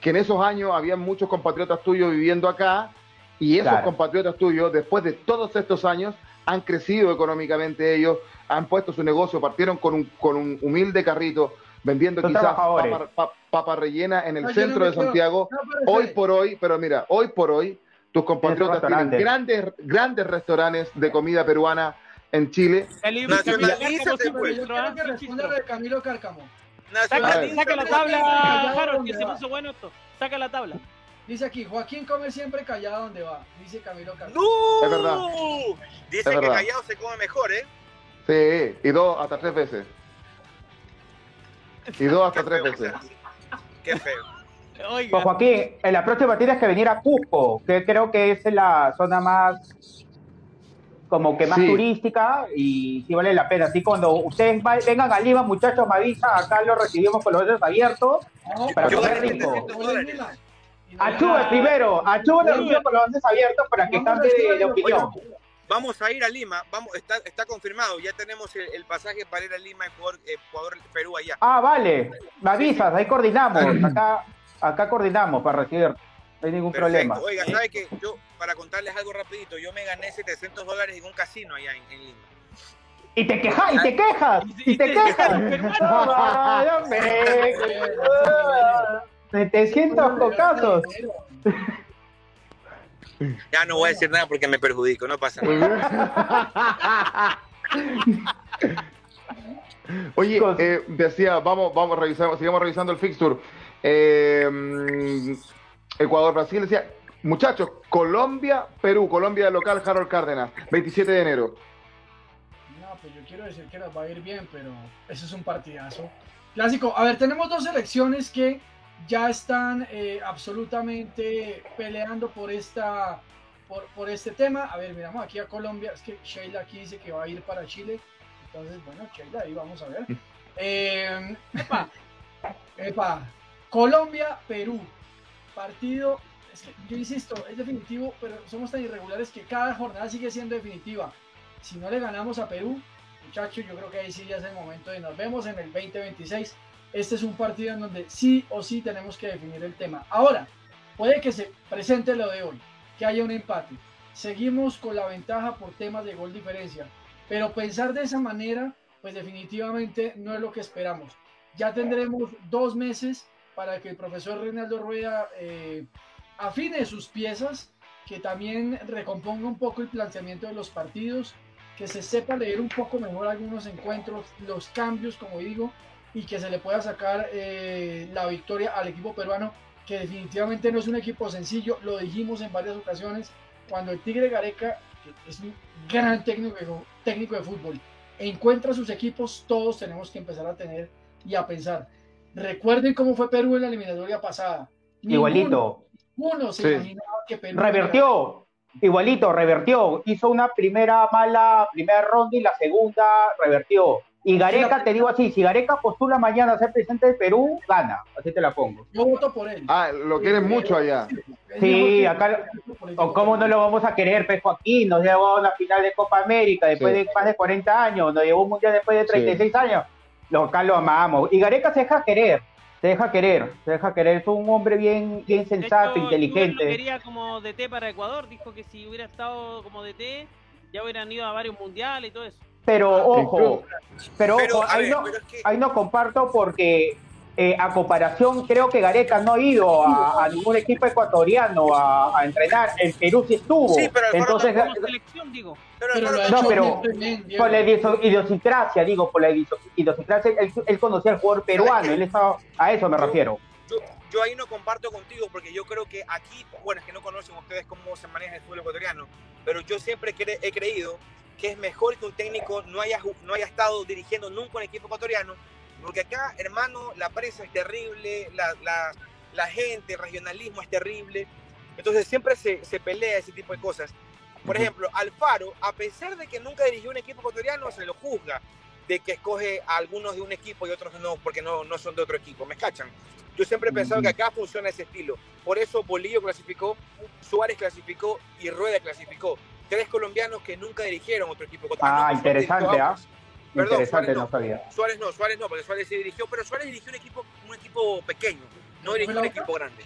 que en esos años había muchos compatriotas tuyos viviendo acá y esos compatriotas tuyos, después de todos estos años, han crecido económicamente ellos, han puesto su negocio, partieron con un, con un humilde carrito, vendiendo quizás papa, rellena en el centro de Santiago. hoy por hoy, pero mira, hoy por hoy, tus compatriotas tienen grandes, grandes restaurantes de comida peruana en Chile. Nacionalízate, pues. Yo quiero que responda de Camilo Cárcamo. Saca, saca la tabla, Harold, que se puso bueno esto. Saca la tabla. Dice aquí, Joaquín come siempre callado donde va. Dice Camilo Cárcamo. ¡No! Es verdad. Dice que callado se come mejor, ¿eh? Sí, y dos hasta tres veces. Y dos hasta tres veces. Qué feo. Pues Joaquín, en la próxima tienes que venir a Cusco, que creo que es la zona más como que más turística y sí vale la pena. Así cuando ustedes vengan a Lima, muchachos, me avisan, acá lo recibimos con los ojos abiertos para comer rico. Achúe primero, Achúe lo recibe con los ojos abiertos para que cambie de, opinión. Vamos a ir a Lima, vamos, está, está confirmado, ya tenemos el, pasaje para ir a Lima, Ecuador, Ecuador, Perú allá. Ah, vale, me avisas, ahí coordinamos, *clears throat* acá, acá coordinamos para recibir, no hay ningún problema. Oiga, ¿sabe qué? Yo, para contarles algo rapidito, yo me gané 700 dólares en un casino allá en, Lima. Y te quejas, y te quejas, y te quejas. 700 *laughs* cocazos. *laughs* Ya no voy a decir nada porque me perjudico, no pasa nada. Oye, eh, decía, vamos, vamos a revisar, sigamos revisando el fixture. Eh, Ecuador-Brasil decía, muchachos, Colombia, Perú, Colombia de local, Harold Cárdenas, 27 de enero. No, pues yo quiero decir que nos va a ir bien, pero eso es un partidazo. Clásico, a ver, tenemos dos selecciones que ya están eh, absolutamente peleando por, esta, por, por, este tema. A ver, miramos aquí a Colombia. Es que Sheila aquí dice que va a ir para Chile. Entonces, bueno, Sheila, ahí vamos a ver. Eh, *laughs* epa, epa, Colombia, Perú. Partido, yo insisto, es definitivo, pero somos tan irregulares que cada jornada sigue siendo definitiva. Si no le ganamos a Perú, muchachos, yo creo que ahí sí ya es el momento de nos vemos en el 2026 este es un partido en donde sí o sí tenemos que definir el tema. Ahora, puede que se presente lo de hoy, que haya un empate. Seguimos con la ventaja por temas de gol diferencia, pero pensar de esa manera, pues definitivamente no es lo que esperamos. Ya tendremos dos meses para que el profesor Reinaldo Rueda eh, afine sus piezas, que también recomponga un poco el planteamiento de los partidos, que se sepa leer un poco mejor algunos encuentros, los cambios, como digo, y que se le pueda sacar eh, la victoria al equipo peruano, que definitivamente no es un equipo sencillo, lo dijimos en varias ocasiones, cuando el Tigre Gareca, que es un gran técnico, técnico de fútbol, encuentra sus equipos, todos tenemos que empezar a tener y a pensar. Recuerden cómo fue Perú en la eliminatoria pasada. Igualito. Uno se imaginaba que Perú. Revertió. Igualito, revertió. Hizo una primera mala primera ronda y la segunda revertió. Y Gareca, te digo así, si Gareca postula mañana a ser presidente de Perú, gana. Así te la pongo. Yo voto por él. Ah, lo quieren mucho allá. Sí, acá, o cómo no lo vamos a querer, pues Joaquín, nos llevó a una final de Copa América después de más de 40 años, nos llevó un mundial después de 36 años. Lo, acá lo amamos. Y Gareca se deja querer, se deja querer, se deja querer. Es un hombre bien, bien sensato, inteligente. Lo quería como DT para Ecuador, dijo que si hubiera estado como DT, ya hubieran ido a varios mundiales y todo eso. Pero ojo, pero, ojo, ahí, no, ahí no comparto porque eh, a comparación, creo que Gareca no ha ido a, ningún equipo ecuatoriano a, entrenar. En Perú sí estuvo. Sí, pero Entonces, selección, digo. no, pero por la idiosincrasia, digo, por la idiosincrasia, él, conocía al jugador peruano, él estaba, a eso me refiero. Yo, ahí no comparto contigo porque yo creo que aquí, bueno, es que no conocen ustedes cómo se maneja el fútbol ecuatoriano, pero yo siempre he creído que es mejor que un técnico no haya, no haya estado dirigiendo nunca un equipo ecuatoriano porque acá, hermano, la prensa es terrible, la, la, la gente, el regionalismo es terrible. Entonces siempre se, se, pelea ese tipo de cosas. Por ejemplo, Alfaro, a pesar de que nunca dirigió un equipo ecuatoriano, se lo juzga de que escoge a algunos de un equipo y otros no, porque no, no son de otro equipo. ¿Me cachan? Yo siempre he pensado que acá funciona ese estilo. Por eso Bolillo clasificó, Suárez clasificó y Rueda clasificó. Tres colombianos que nunca dirigieron otro equipo. Ah, interesante, ¿ah? Perdón, Interesante, Suárez no. sabía. Suárez no, Suárez no, porque Suárez se dirigió, pero Suárez dirigió un equipo, un equipo pequeño, no dirigió un equipo grande.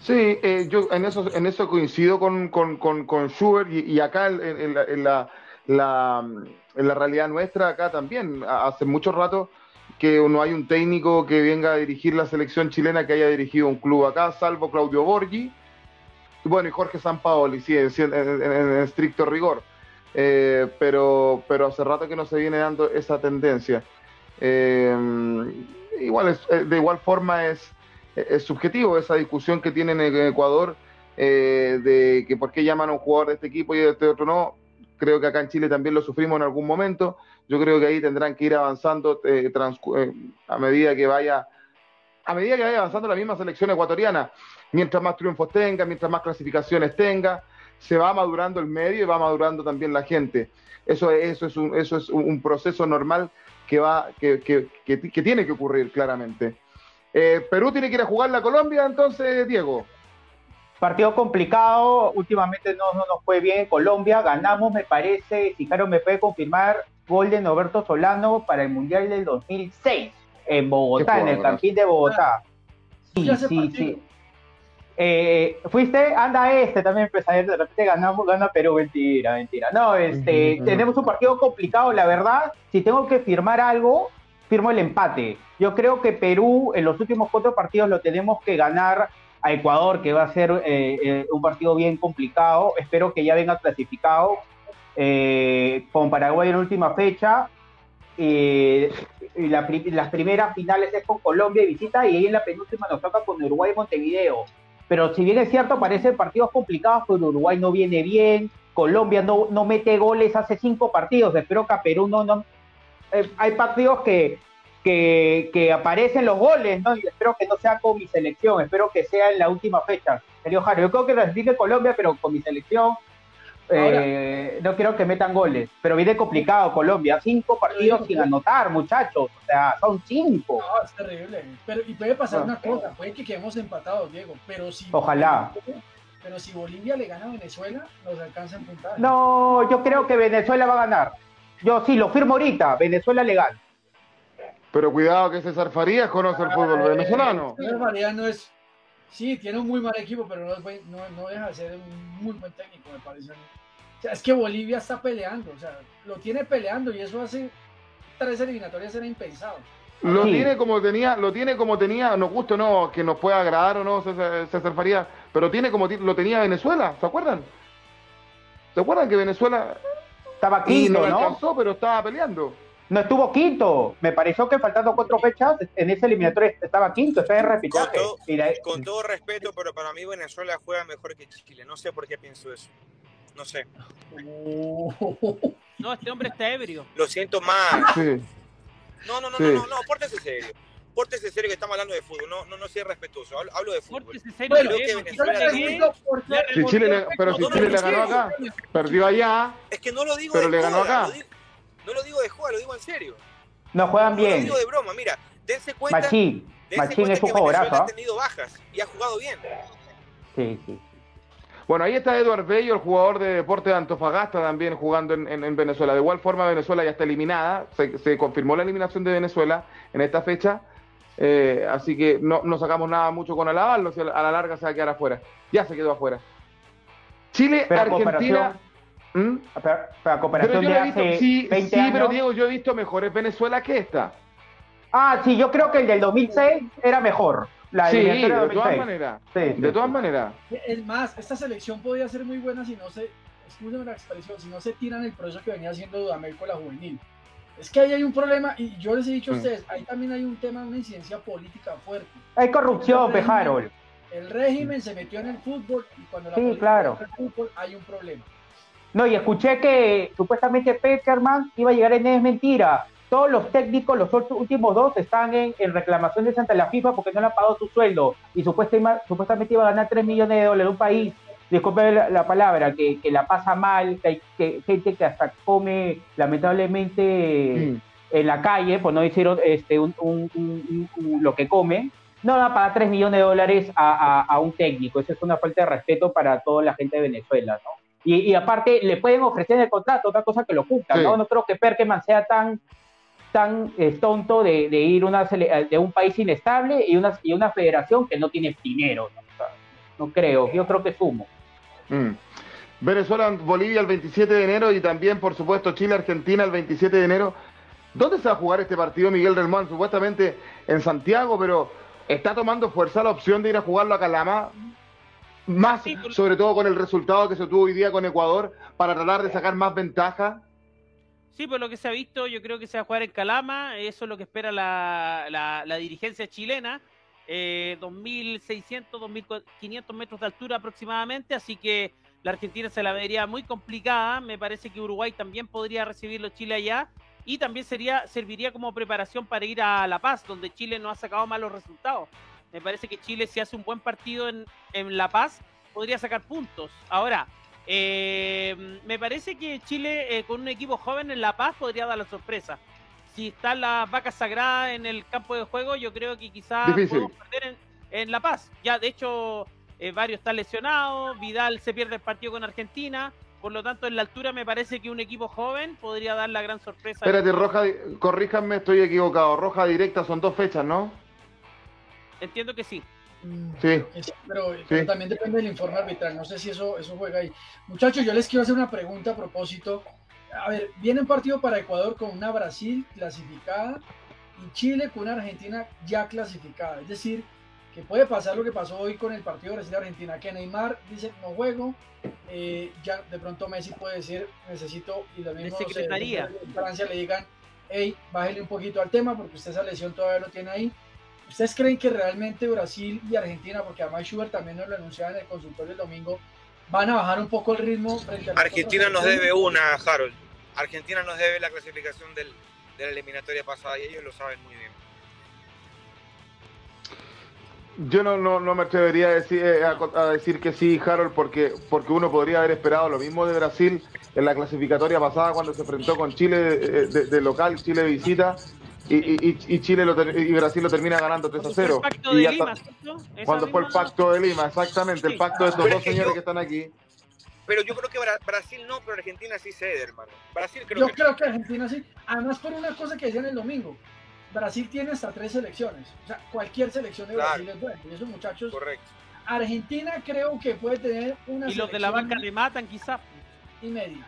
Sí, eh, yo en eso, en eso coincido con, con, con, con Schubert y, y acá en, en, la, en, la, la, en la realidad nuestra, acá también, hace mucho rato que no hay un técnico que venga a dirigir la selección chilena que haya dirigido un club acá, salvo Claudio Borghi, bueno, y Jorge Sampaoli, sí, en, en estricto rigor. Eh, pero, pero hace rato que no se viene dando esa tendencia. Eh, igual es, eh, de igual forma es, es, subjetivo esa discusión que tienen en Ecuador de que por qué llaman a un jugador de este equipo y de este otro no. Creo que acá en Chile también lo sufrimos en algún momento. Yo creo que ahí tendrán que ir avanzando a medida que vaya a medida que vaya avanzando la misma selección ecuatoriana. Mientras más triunfos tenga, mientras más clasificaciones tenga, se va madurando el medio y va madurando también la gente. Eso, eso, es, un, eso es un proceso normal que, va, que, que, que tiene que ocurrir claramente. Eh, Perú tiene que ir a jugar la Colombia, entonces, Diego. Partido complicado, últimamente no, no nos fue bien Colombia, ganamos, me parece, si Caro me puede confirmar, gol de Noberto Solano para el Mundial del 2006 en Bogotá, en el Campín de Bogotá. Sí, sí, sí. Eh, fuiste, anda este también, pues de repente ganamos, gana Perú, mentira, mentira. No, este, tenemos un partido complicado, la verdad. Si tengo que firmar algo, firmo el empate. Yo creo que Perú en los últimos cuatro partidos lo tenemos que ganar a Ecuador, que va a ser eh, eh, un partido bien complicado. Espero que ya venga clasificado con Paraguay en última fecha. y las primeras finales es con Colombia y visita, y ahí en la penúltima nos toca con Uruguay y Montevideo. Pero si bien es cierto, parecen partidos complicados, pues Uruguay no viene bien, Colombia no, no mete goles hace cinco partidos, espero que a Perú no... no eh, hay partidos que, que, aparecen los goles, ¿no? Y espero que no sea con mi selección, espero que sea en la última fecha. Serio, Jaro, yo creo que clasifique Colombia, pero con mi selección eh, no quiero que metan goles, pero viene complicado Colombia. Cinco partidos sin anotar, muchachos. O sea, son cinco. No, es terrible. Pero, y puede pasar una cosa, puede que quedemos empatados, Diego. Pero si Ojalá. pero si Bolivia le gana a Venezuela, nos alcanza en puntaje. No, yo creo que Venezuela va a ganar. Yo sí, lo firmo ahorita. Venezuela legal. Pero cuidado que César Farías conoce el fútbol venezolano. César Farías no es. Sí, tiene un muy mal equipo, pero no, no, no deja de ser un muy buen técnico, me parece. O sea, es que Bolivia está peleando, o sea, lo tiene peleando y eso hace tres eliminatorias era impensado. Lo tiene como tenía, lo tiene como tenía, nos gusta o no, que nos pueda agradar o no César, Faría, pero tiene como lo tenía Venezuela, ¿se acuerdan? ¿Se acuerdan que Venezuela estaba quinto, no, alcanzó, pero estaba peleando? No estuvo quinto. Me pareció que faltando cuatro fechas en ese eliminatorio estaba quinto. Está en repichaje. Con, todo, respeto, pero para mí Venezuela juega mejor que Chile. No sé por qué pienso eso. No sé. *laughs* No, este hombre está ebrio. Lo siento más. No, no, no, no, no, no, pórtese serio. Pórtese serio que estamos hablando de fútbol. No, no, no sea respetuoso. Hablo, de fútbol. Pórtese serio. si Chile pero si Chile le ganó acá, perdió allá. Es que no lo digo pero le ganó acá. No lo digo de juego, lo digo en serio. No juegan bien. No lo digo de broma. Mira, dense cuenta. Machín. Machín es un jugadorazo. Ha tenido bajas y ha jugado bien. Sí, sí. Bueno, ahí está Eduard Bello, el jugador de deporte de Antofagasta, también jugando en, Venezuela. De igual forma, Venezuela ya está eliminada. Se, confirmó la eliminación de Venezuela en esta fecha. Eh, así que no, no, sacamos nada mucho con alabarlo. A la larga se va a quedar afuera. Ya se quedó afuera. Chile, Argentina. ¿Mm? Para, cooperación de hace sí, 20 sí, pero Diego, yo he visto mejores Venezuela que esta. Ah, sí, yo creo que el del 2006 era mejor. La sí, de del todas 2006. maneras. Sí, sí, De sí. todas maneras. Es más, esta selección podía ser muy buena si no se, excúsenme la expresión, si no se tiran el proceso que venía haciendo Dudamel con la juvenil. Es que ahí hay un problema, y yo les he dicho a ustedes, ahí también hay un tema, una incidencia política fuerte. Hay corrupción, El régimen- Pejarol. El régimen se metió en el fútbol y cuando la Sí, política claro. en el fútbol hay un problema. No, y escuché que supuestamente Peckerman iba a llegar en es mentira. Todos los técnicos, los últimos dos, están en, en reclamaciones ante la FIFA porque no le han pagado su sueldo. Y supuestamente, supuestamente iba a ganar 3 millones de dólares un país, disculpe la, la palabra, que, que la pasa mal, que hay que, gente que hasta come lamentablemente Mm. en la calle, pues no hicieron este, un, un- lo que come, no va a pagar 3 millones de dólares a, a- a un técnico. Eso es una falta de respeto para toda la gente de Venezuela, ¿no? Y, y aparte, le pueden ofrecer el contrato otra cosa que lo Sí. ¿no? No creo que Perkeman sea tan tan eh, tonto de, de ir una sele- de un país inestable y una, y una federación que no tiene dinero. ¿no? O sea, no creo, yo creo que sumo. Mm. Venezuela, Bolivia el 27 de enero y también, por supuesto, Chile, Argentina el 27 de enero. ¿Dónde se va a jugar este partido, Miguel Relmán? Supuestamente en Santiago, pero ¿está tomando fuerza la opción de ir a jugarlo a Calama? Más, Sí, por- sobre todo con el resultado que se tuvo hoy día con Ecuador, para tratar de sacar más ventaja. Sí, por lo que se ha visto, yo creo que se va a jugar en Calama, eso es lo que espera la, la- la dirigencia chilena, eh, 2.600, 2.500 metros de altura aproximadamente, así que la Argentina se la vería muy complicada, me parece que Uruguay también podría recibirlo Chile allá, y también sería, serviría como preparación para ir a La Paz, donde Chile no ha sacado malos resultados. Me parece que Chile si hace un buen partido en, en La Paz, podría sacar puntos. Ahora, eh, me parece que Chile eh, con un equipo joven en La Paz podría dar la sorpresa. Si están las vacas sagradas en el campo de juego, yo creo que quizás podemos perder en, en La Paz. Ya, de hecho, eh, varios están lesionados, Vidal se pierde el partido con Argentina, por lo tanto, en la altura me parece que un equipo joven podría dar la gran sorpresa. Espérate, Roja, corríjanme, estoy equivocado. Roja directa son dos fechas, ¿no? Entiendo que sí. Mm, Sí. que sí, Pero, pero Sí. también depende del informe arbitral. No sé si eso, eso juega ahí. Muchachos, yo les quiero hacer una pregunta a propósito. A ver, viene un partido para Ecuador con una Brasil clasificada y Chile con una Argentina ya clasificada. Es decir, que puede pasar lo que pasó hoy con el partido Brasil-Argentina, que Neymar dice no juego, eh, ya de pronto Messi puede decir necesito y lo mismo no sé, secretaría. en Francia le digan, hey, bájele un poquito al tema porque usted esa lesión todavía lo tiene ahí. ¿Ustedes creen que realmente Brasil y Argentina, porque además Schubert también nos lo anunciaba en el consultorio el domingo, van a bajar un poco el ritmo frente a Argentina nos debe una, Harold. Argentina nos debe la clasificación del, de la eliminatoria pasada y ellos lo saben muy bien. Yo no, no, no me atrevería a decir, eh, a, a decir que sí, Harold, porque, porque uno podría haber esperado lo mismo de Brasil en la clasificatoria pasada cuando se enfrentó con Chile eh, de, de local, Chile de visita, y, y- y Chile lo ter- y Brasil lo termina ganando 3 a Cuando fue 0. el cuando fue el pacto de Lima, exactamente, el pacto de estos Pero dos es que señores yo- que están aquí. Pero yo creo que Bra- Brasil no, pero Argentina sí cede, hermano. Brasil creo Yo que creo que Argentina sí. Además, por una cosa que decían el domingo, Brasil tiene hasta tres selecciones. O sea, cualquier selección de Claro. Brasil es buena. Y esos muchachos, correcto. Argentina creo que puede tener una Y los de la selección banca le matan quizás. y media.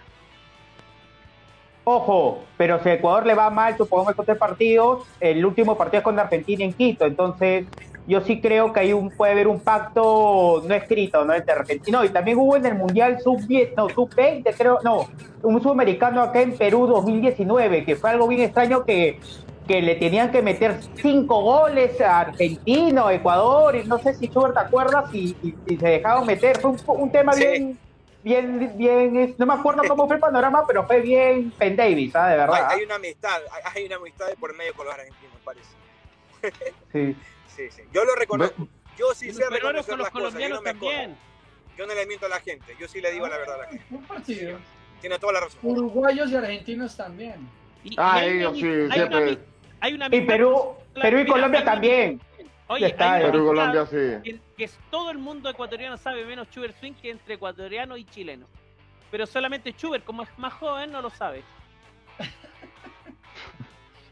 Ojo, pero si a Ecuador le va mal, supongamos estos tres partidos, el último partido es con Argentina en Quito, entonces yo sí creo que hay un, puede haber un pacto no escrito, ¿no? Entre Argentina, no, y también hubo en el Mundial sub-10, no, sub-20 creo, no, un sudamericano acá en Perú 2019, que fue algo bien extraño que, que le tenían que meter cinco goles a Argentina, Ecuador, y no sé si tú te acuerdas, y, y- y se dejaron meter, fue un, un tema Sí. bien bien, bien, no me acuerdo cómo fue el panorama, pero fue bien Penn Davis, ¿ah? De Hay, verdad. hay una amistad, hay, hay una amistad de por medio con los argentinos, parece. Sí. *laughs* Sí, sí. Yo lo reconozco. Yo sí sé reconocer con los las cosas. Yo no colombianos me también. escondo. Yo no le miento a la gente. Yo sí le digo la verdad a la gente. Un partido. Tiene toda la razón. Uruguayos y argentinos también. Y- Ah, y hay una ellos sí, hay una hay una Y Perú, Perú y Colombia hay también. Oye, Está, hay Perú Colombia sí. que, todo el mundo ecuatoriano sabe menos Schubert Swing que entre ecuatoriano y chileno. Pero solamente Schubert, como es más joven, no lo sabe. *laughs*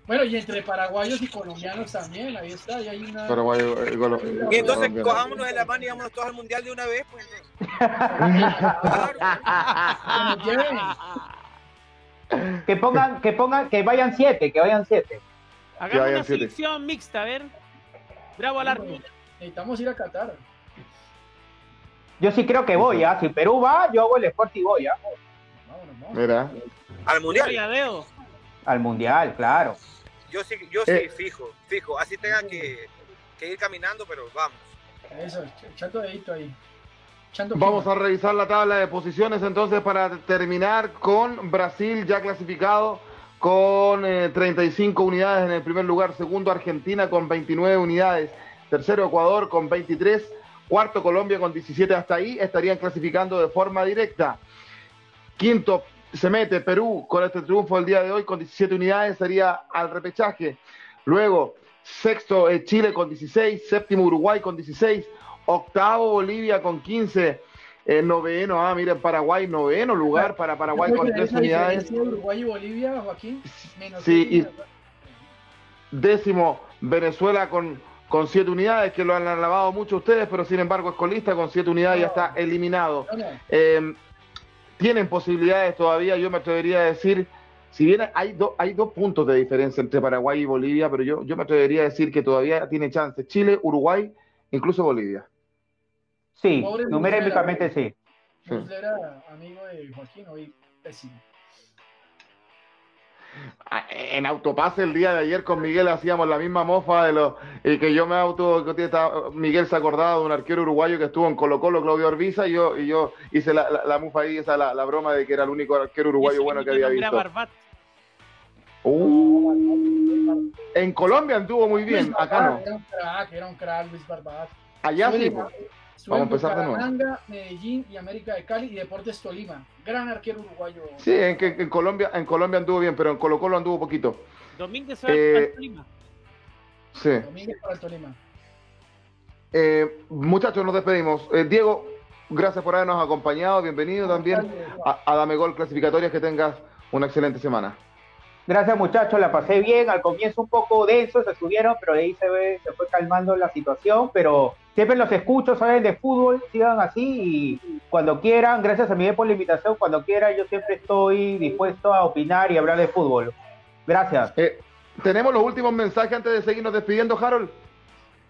Bueno, y entre paraguayos y colombianos también, ahí está, y hay una... Paraguay, eh, Colo- eh, Y entonces Colombia. cojámonos de la mano y vámonos todos al mundial de una vez. Pues. *laughs* Que pongan, que pongan, que vayan siete, que vayan siete. Hagamos una selección mixta, a ver. Bravo al árbitro. Necesitamos ir a Qatar. Yo sí creo que voy, ¿ah? Si Perú va, yo hago el esfuerzo y voy, ¿ah? Mira. Al mundial. Al mundial, claro. Yo sí, yo sí, eh. fijo, fijo. Así tenga que, ir caminando, pero vamos. Eso, echando dedito ahí. Vamos a revisar la tabla de posiciones entonces para terminar con Brasil ya clasificado con 35 eh, unidades en el primer lugar, segundo Argentina con 29 unidades, tercero Ecuador con 23, cuarto Colombia con 17, hasta ahí estarían clasificando de forma directa. Quinto se mete Perú con este triunfo del día de hoy con 17 unidades, sería al repechaje. Luego, sexto eh, Chile con 16, séptimo Uruguay con 16, octavo Bolivia con 15, eh, noveno, ah, miren, Paraguay, noveno lugar para Paraguay con 3 unidades. Uruguay y Bolivia, Joaquín, sí, y décimo Venezuela con, con siete unidades, que lo han alabado mucho ustedes, pero sin embargo es colista con siete unidades y ya está eliminado. Eh, tienen posibilidades todavía, yo me atrevería a decir, si bien hay, hay dos puntos de diferencia entre Paraguay y Bolivia, pero yo, yo me atrevería a decir que todavía tiene chance Chile, Uruguay, incluso Bolivia. Sí, numéricamente sí. era amigo de Joaquín, hoy pésimo. Ah, en autopase el día de ayer con Miguel hacíamos la misma mofa de los y que yo me auto Miguel se acordaba de un arquero uruguayo que estuvo en Colo Colo Claudio Orbiza y yo y yo hice la, la, mufa ahí esa la, broma de que era el único arquero uruguayo bueno que había visto. Uh, en Colombia anduvo muy bien acá no. Era un crack era un crack Luis Barbat. Allá sí Vamos a empezar de nuevo. Medellín y América de Cali y Deportes Tolima. Gran arquero uruguayo. Sí, en, que, en Colombia, en Colombia anduvo bien, pero en Colo Colo anduvo poquito. Domínguez para el eh, Tolima. Sí. Domínguez para el Tolima. Eh, muchachos, nos despedimos. Eh, Diego, gracias por habernos acompañado. Bienvenido también a, a Dame Gol Clasificatorias. Que tengas una excelente semana. Gracias muchachos, la pasé bien. Al comienzo un poco denso, se subieron, pero ahí se, ve, se fue calmando la situación. Pero siempre los escucho, saben de fútbol, sigan así y cuando quieran, gracias a Miguel por la invitación, cuando quieran, yo siempre estoy dispuesto a opinar y hablar de fútbol. Gracias. Eh, tenemos los últimos mensajes antes de seguirnos despidiendo, Harold.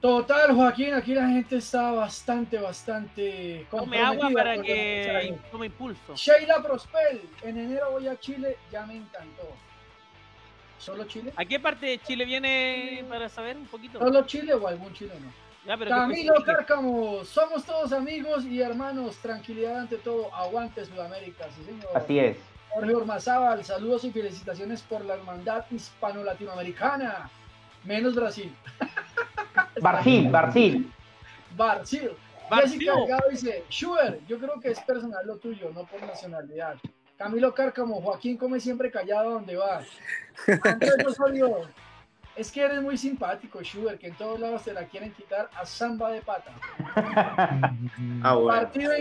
Total, Joaquín, aquí la gente está bastante, bastante Tome agua para que tome impulso. Sheila Prospel, en enero voy a Chile, ya me encantó. ¿Solo Chile? ¿A qué parte de Chile viene para saber un poquito? ¿Solo Chile o algún chileno? Camilo Cárcamo, somos todos amigos y hermanos, tranquilidad ante todo, aguante Sudamérica, sí señor. Así es. Jorge Ormazábal, saludos y felicitaciones por la hermandad hispano-latinoamericana, menos Brasil. *laughs* Brasil, Brasil. Brasil. Jessica Delgado dice, Schubert, yo creo que es personal lo tuyo, no por nacionalidad. Camilo Cárcamo, Joaquín come siempre callado donde va. Andrés *laughs* Osorio, es que eres muy simpático, Schubert, que en todos lados te la quieren quitar a samba de pata. *laughs* ah, Partido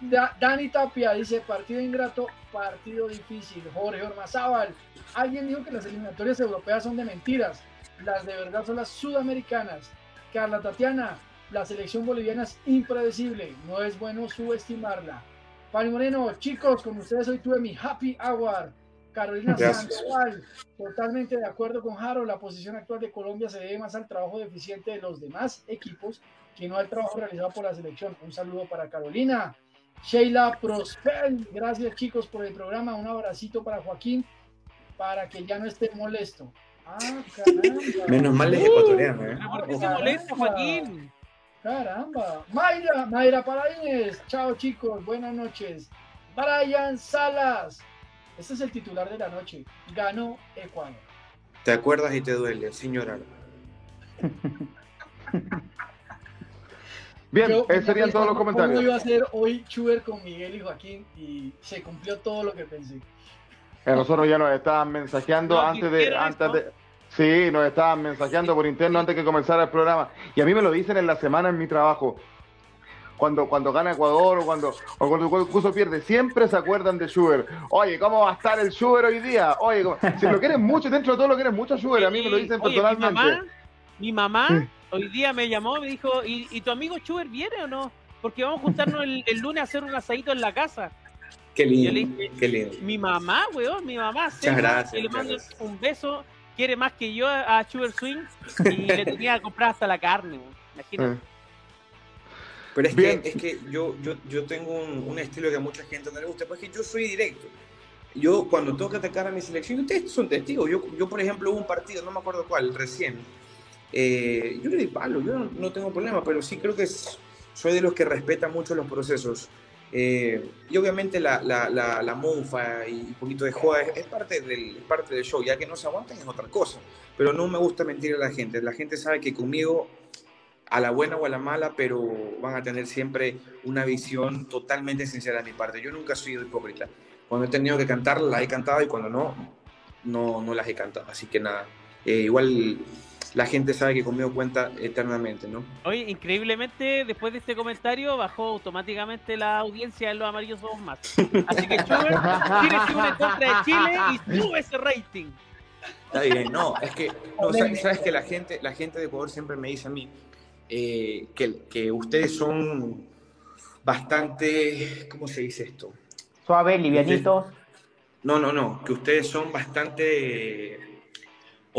Dani Tapia dice, partido ingrato, partido difícil. Jorge Ormazábal, alguien dijo que las eliminatorias europeas son de mentiras. Las de verdad son las sudamericanas. Carla Tatiana, la selección boliviana es impredecible. No es bueno subestimarla. Pani Moreno, chicos, con ustedes hoy tuve mi happy hour. Carolina Sandoval, totalmente de acuerdo con Jaro, la posición actual de Colombia se debe más al trabajo deficiente de los demás equipos que no al trabajo realizado por la selección. Un saludo para Carolina. Sheila Prosper, gracias chicos por el programa, un abracito para Joaquín, para que ya no esté molesto. Ah, caramba. Menos mal es ecuatoriano, ¿eh? ¿Por qué se molesta, Joaquín? Caramba. Mayra, Mayra Paradines. Chao chicos, buenas noches. Brian Salas. Este es el titular de la noche. Ganó Ecuador. ¿Te acuerdas y te duele, señora? *laughs* Bien, esos serían todos los comentarios. ¿Cómo iba a ser hoy Chuber con Miguel y Joaquín? Y se cumplió todo lo que pensé. Eh, nosotros ya nos estaban mensajeando antes de, antes de, Sí, nos estaban mensajeando por interno antes que comenzara el programa. Y a mí me lo dicen en la semana en mi trabajo. Cuando, cuando gana Ecuador o cuando, o cuando el curso pierde, siempre se acuerdan de Schubert. Oye, ¿cómo va a estar el Schubert hoy día? Oye, si lo quieren mucho, dentro de todo lo quieren mucho Schubert, a mí me lo dicen personalmente. Mi mamá, hoy día me llamó, me dijo, ¿y, tu amigo Schubert viene o no? Porque vamos a juntarnos el, lunes a hacer un asadito en la casa. Qué lindo, qué lindo. Mi mamá, weón, mi mamá. Muchas gracias. Y le mando un beso quiere más que yo a Sugar Swing y le tenía que comprar hasta la carne, imagínate. Eh. Pero es Bien. que, es que yo, yo, yo tengo un, un estilo que a mucha gente no le gusta, porque yo soy directo. Yo cuando tengo que atacar a mi selección, ustedes son testigos. Yo, yo por ejemplo, hubo un partido, no me acuerdo cuál, recién. eh, yo le di palo, yo no, no tengo problema, pero sí creo que es- soy de los que respeta mucho los procesos. Eh, y obviamente la, la, la, la mufa y un poquito de joda es, es parte del, es parte del show, ya que no se aguantan es otra cosa. Pero no me gusta mentir a la gente. La gente sabe que conmigo a la buena o a la mala, pero van a tener siempre una visión totalmente sincera de mi parte. Yo nunca he sido hipócrita. Cuando he tenido que cantar, las he cantado y cuando no, no, no las he cantado. Así que nada, eh, igual la gente sabe que conmigo cuenta eternamente, ¿no? Oye, increíblemente, después de este comentario, bajó automáticamente la audiencia en los amarillos somos más. Así que Schubert, Chile se une en contra de Chile y sube ese rating. Está bien, no, es que, no, sabes, sabes que la gente, la gente de Ecuador siempre me dice a mí eh, que, que ustedes son bastante, ¿cómo se dice esto? Suave, livianitos. No, no, no, que ustedes son bastante eh,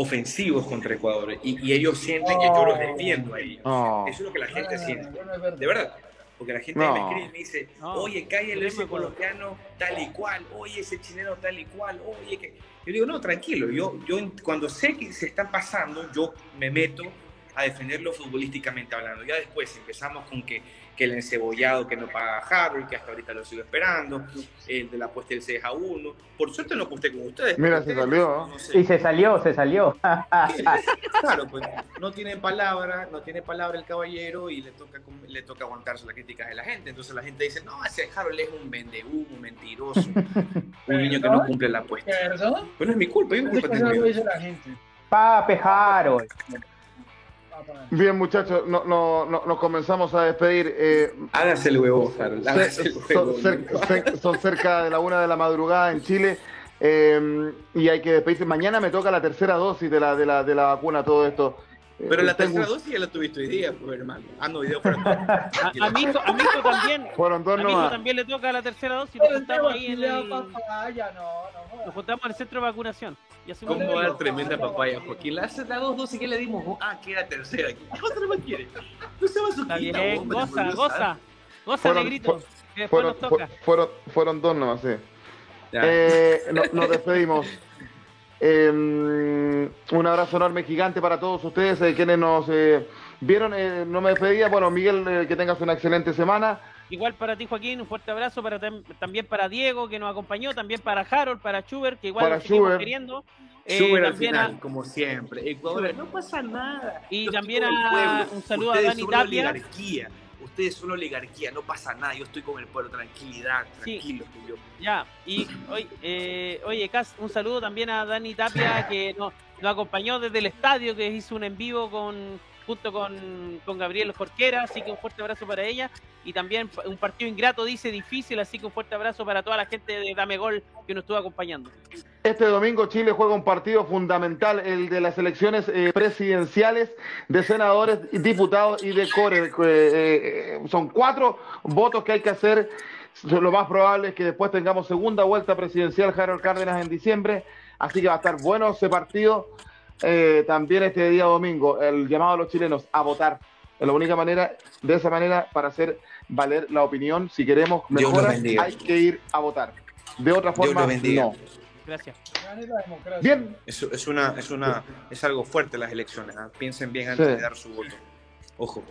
ofensivos contra Ecuador y, y ellos sienten que yo los defiendo a ellos. No. Eso es lo que la gente Ah, siente, verdad. de verdad. Porque la gente No. me escribe y me dice, No. oye, cállale ese colombiano tal y cual, oye, ese chileno tal y cual, oye, que... Yo digo, no, tranquilo, yo, yo cuando sé que se están pasando, yo me meto a defenderlo futbolísticamente hablando. Ya después empezamos con que, que el encebollado que no paga Harold, que hasta ahorita lo sigo esperando, el de la apuesta del 6 a 1. Por suerte no aposté con ustedes. Mira, se ustedes, salió, no sé, Y se salió, se salió. Claro, pues no tiene palabra, no tiene palabra el caballero y le toca, le toca aguantarse las críticas de la gente. Entonces la gente dice, no, ese Harold es un vendehumo, un mentiroso, un niño que no cumple la apuesta. ¿Perdón? Pues no es mi culpa, yo Ese culpa tengo lo dice la gente. Pape Harold. Bien, muchachos, no, no, no- nos comenzamos a despedir. Eh, Hágase el huevo, Harold, hágase el son, huevo. cer- cer- son cerca de la una de la madrugada en Chile eh, y hay que despedirse. Mañana me toca la tercera dosis de la, de la, de la vacuna, todo esto. Eh, Pero la tengo- tercera dosis ya la tuviste hoy día, pues hermano. Ah, no, hoy día fueron dos. *laughs* A, a mi hijo, a mi hijo también. Fueron A dos mi hijo nomás. también le toca la tercera dosis. Nos juntamos ahí en el, papaya, no, no nos juntamos en el centro de vacunación. Y hacemos ¿Cómo un- va tremenda papaya, Joaquín? La hace las dos dosis que le dimos. Ah, que era tercera. ¿Qué otra más quiere? No se va a su Está quita, bien, hombre, goza, goza. Goza, Fueron- negrito. fu- Que después Fueron, nos toca. fu- fueron, fueron dos nomás, sí. Eh, no- nos despedimos. *laughs* Eh, un abrazo enorme, gigante para todos ustedes, eh, quienes nos eh, vieron. eh, no me despedía. Bueno, Miguel, eh, que tengas una excelente semana. Igual para ti, Joaquín, un fuerte abrazo para tam- también para Diego, que nos acompañó, también para Harold, para Schubert, que igual Para nos seguimos Schubert. queriendo. Eh, Súper al final, a- como siempre. Ecuador, Schubert. no pasa nada. Y también a- un saludo a Ustedes Dani son Tapia. Ustedes son una oligarquía, no pasa nada. Yo estoy con el pueblo, tranquilidad, tranquilo. yo. Ya, y oye, eh, oye, Cas, un saludo también a Dani Tapia, que nos, nos acompañó desde el estadio, que hizo un en vivo con junto con, con Gabriel Jorquera, así que un fuerte abrazo para ella. Y también un partido ingrato, dice difícil, así que un fuerte abrazo para toda la gente de Dame Gol que nos estuvo acompañando. Este domingo Chile juega un partido fundamental, el de las elecciones eh, presidenciales de senadores, diputados y de core. Eh, eh, son cuatro votos que hay que hacer. Lo más probable es que después tengamos segunda vuelta presidencial Harold Cárdenas en diciembre, así que va a estar bueno ese partido. Eh, también este día domingo, el llamado a los chilenos a votar. Es la única manera, de esa manera, para hacer valer la opinión. Si queremos mejoras, hay que ir a votar. De otra forma, no. Gracias. Bien, Es, es, una, es, una, es algo fuerte las elecciones. ¿ah? Piensen bien Sí. antes de dar su voto. Ojo.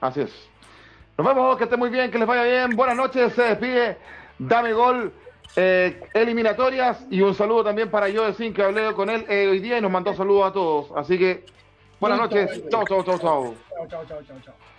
Así es. Nos vemos, que estén muy bien, que les vaya bien. Buenas noches, se despide. Dame gol. Eh, eliminatorias y un saludo también para Joe Sin que hablé con él eh, hoy día y nos mandó saludos a todos. Así que buenas noches. Chao, chao, chao. Chao, chao, chao, chao, chao.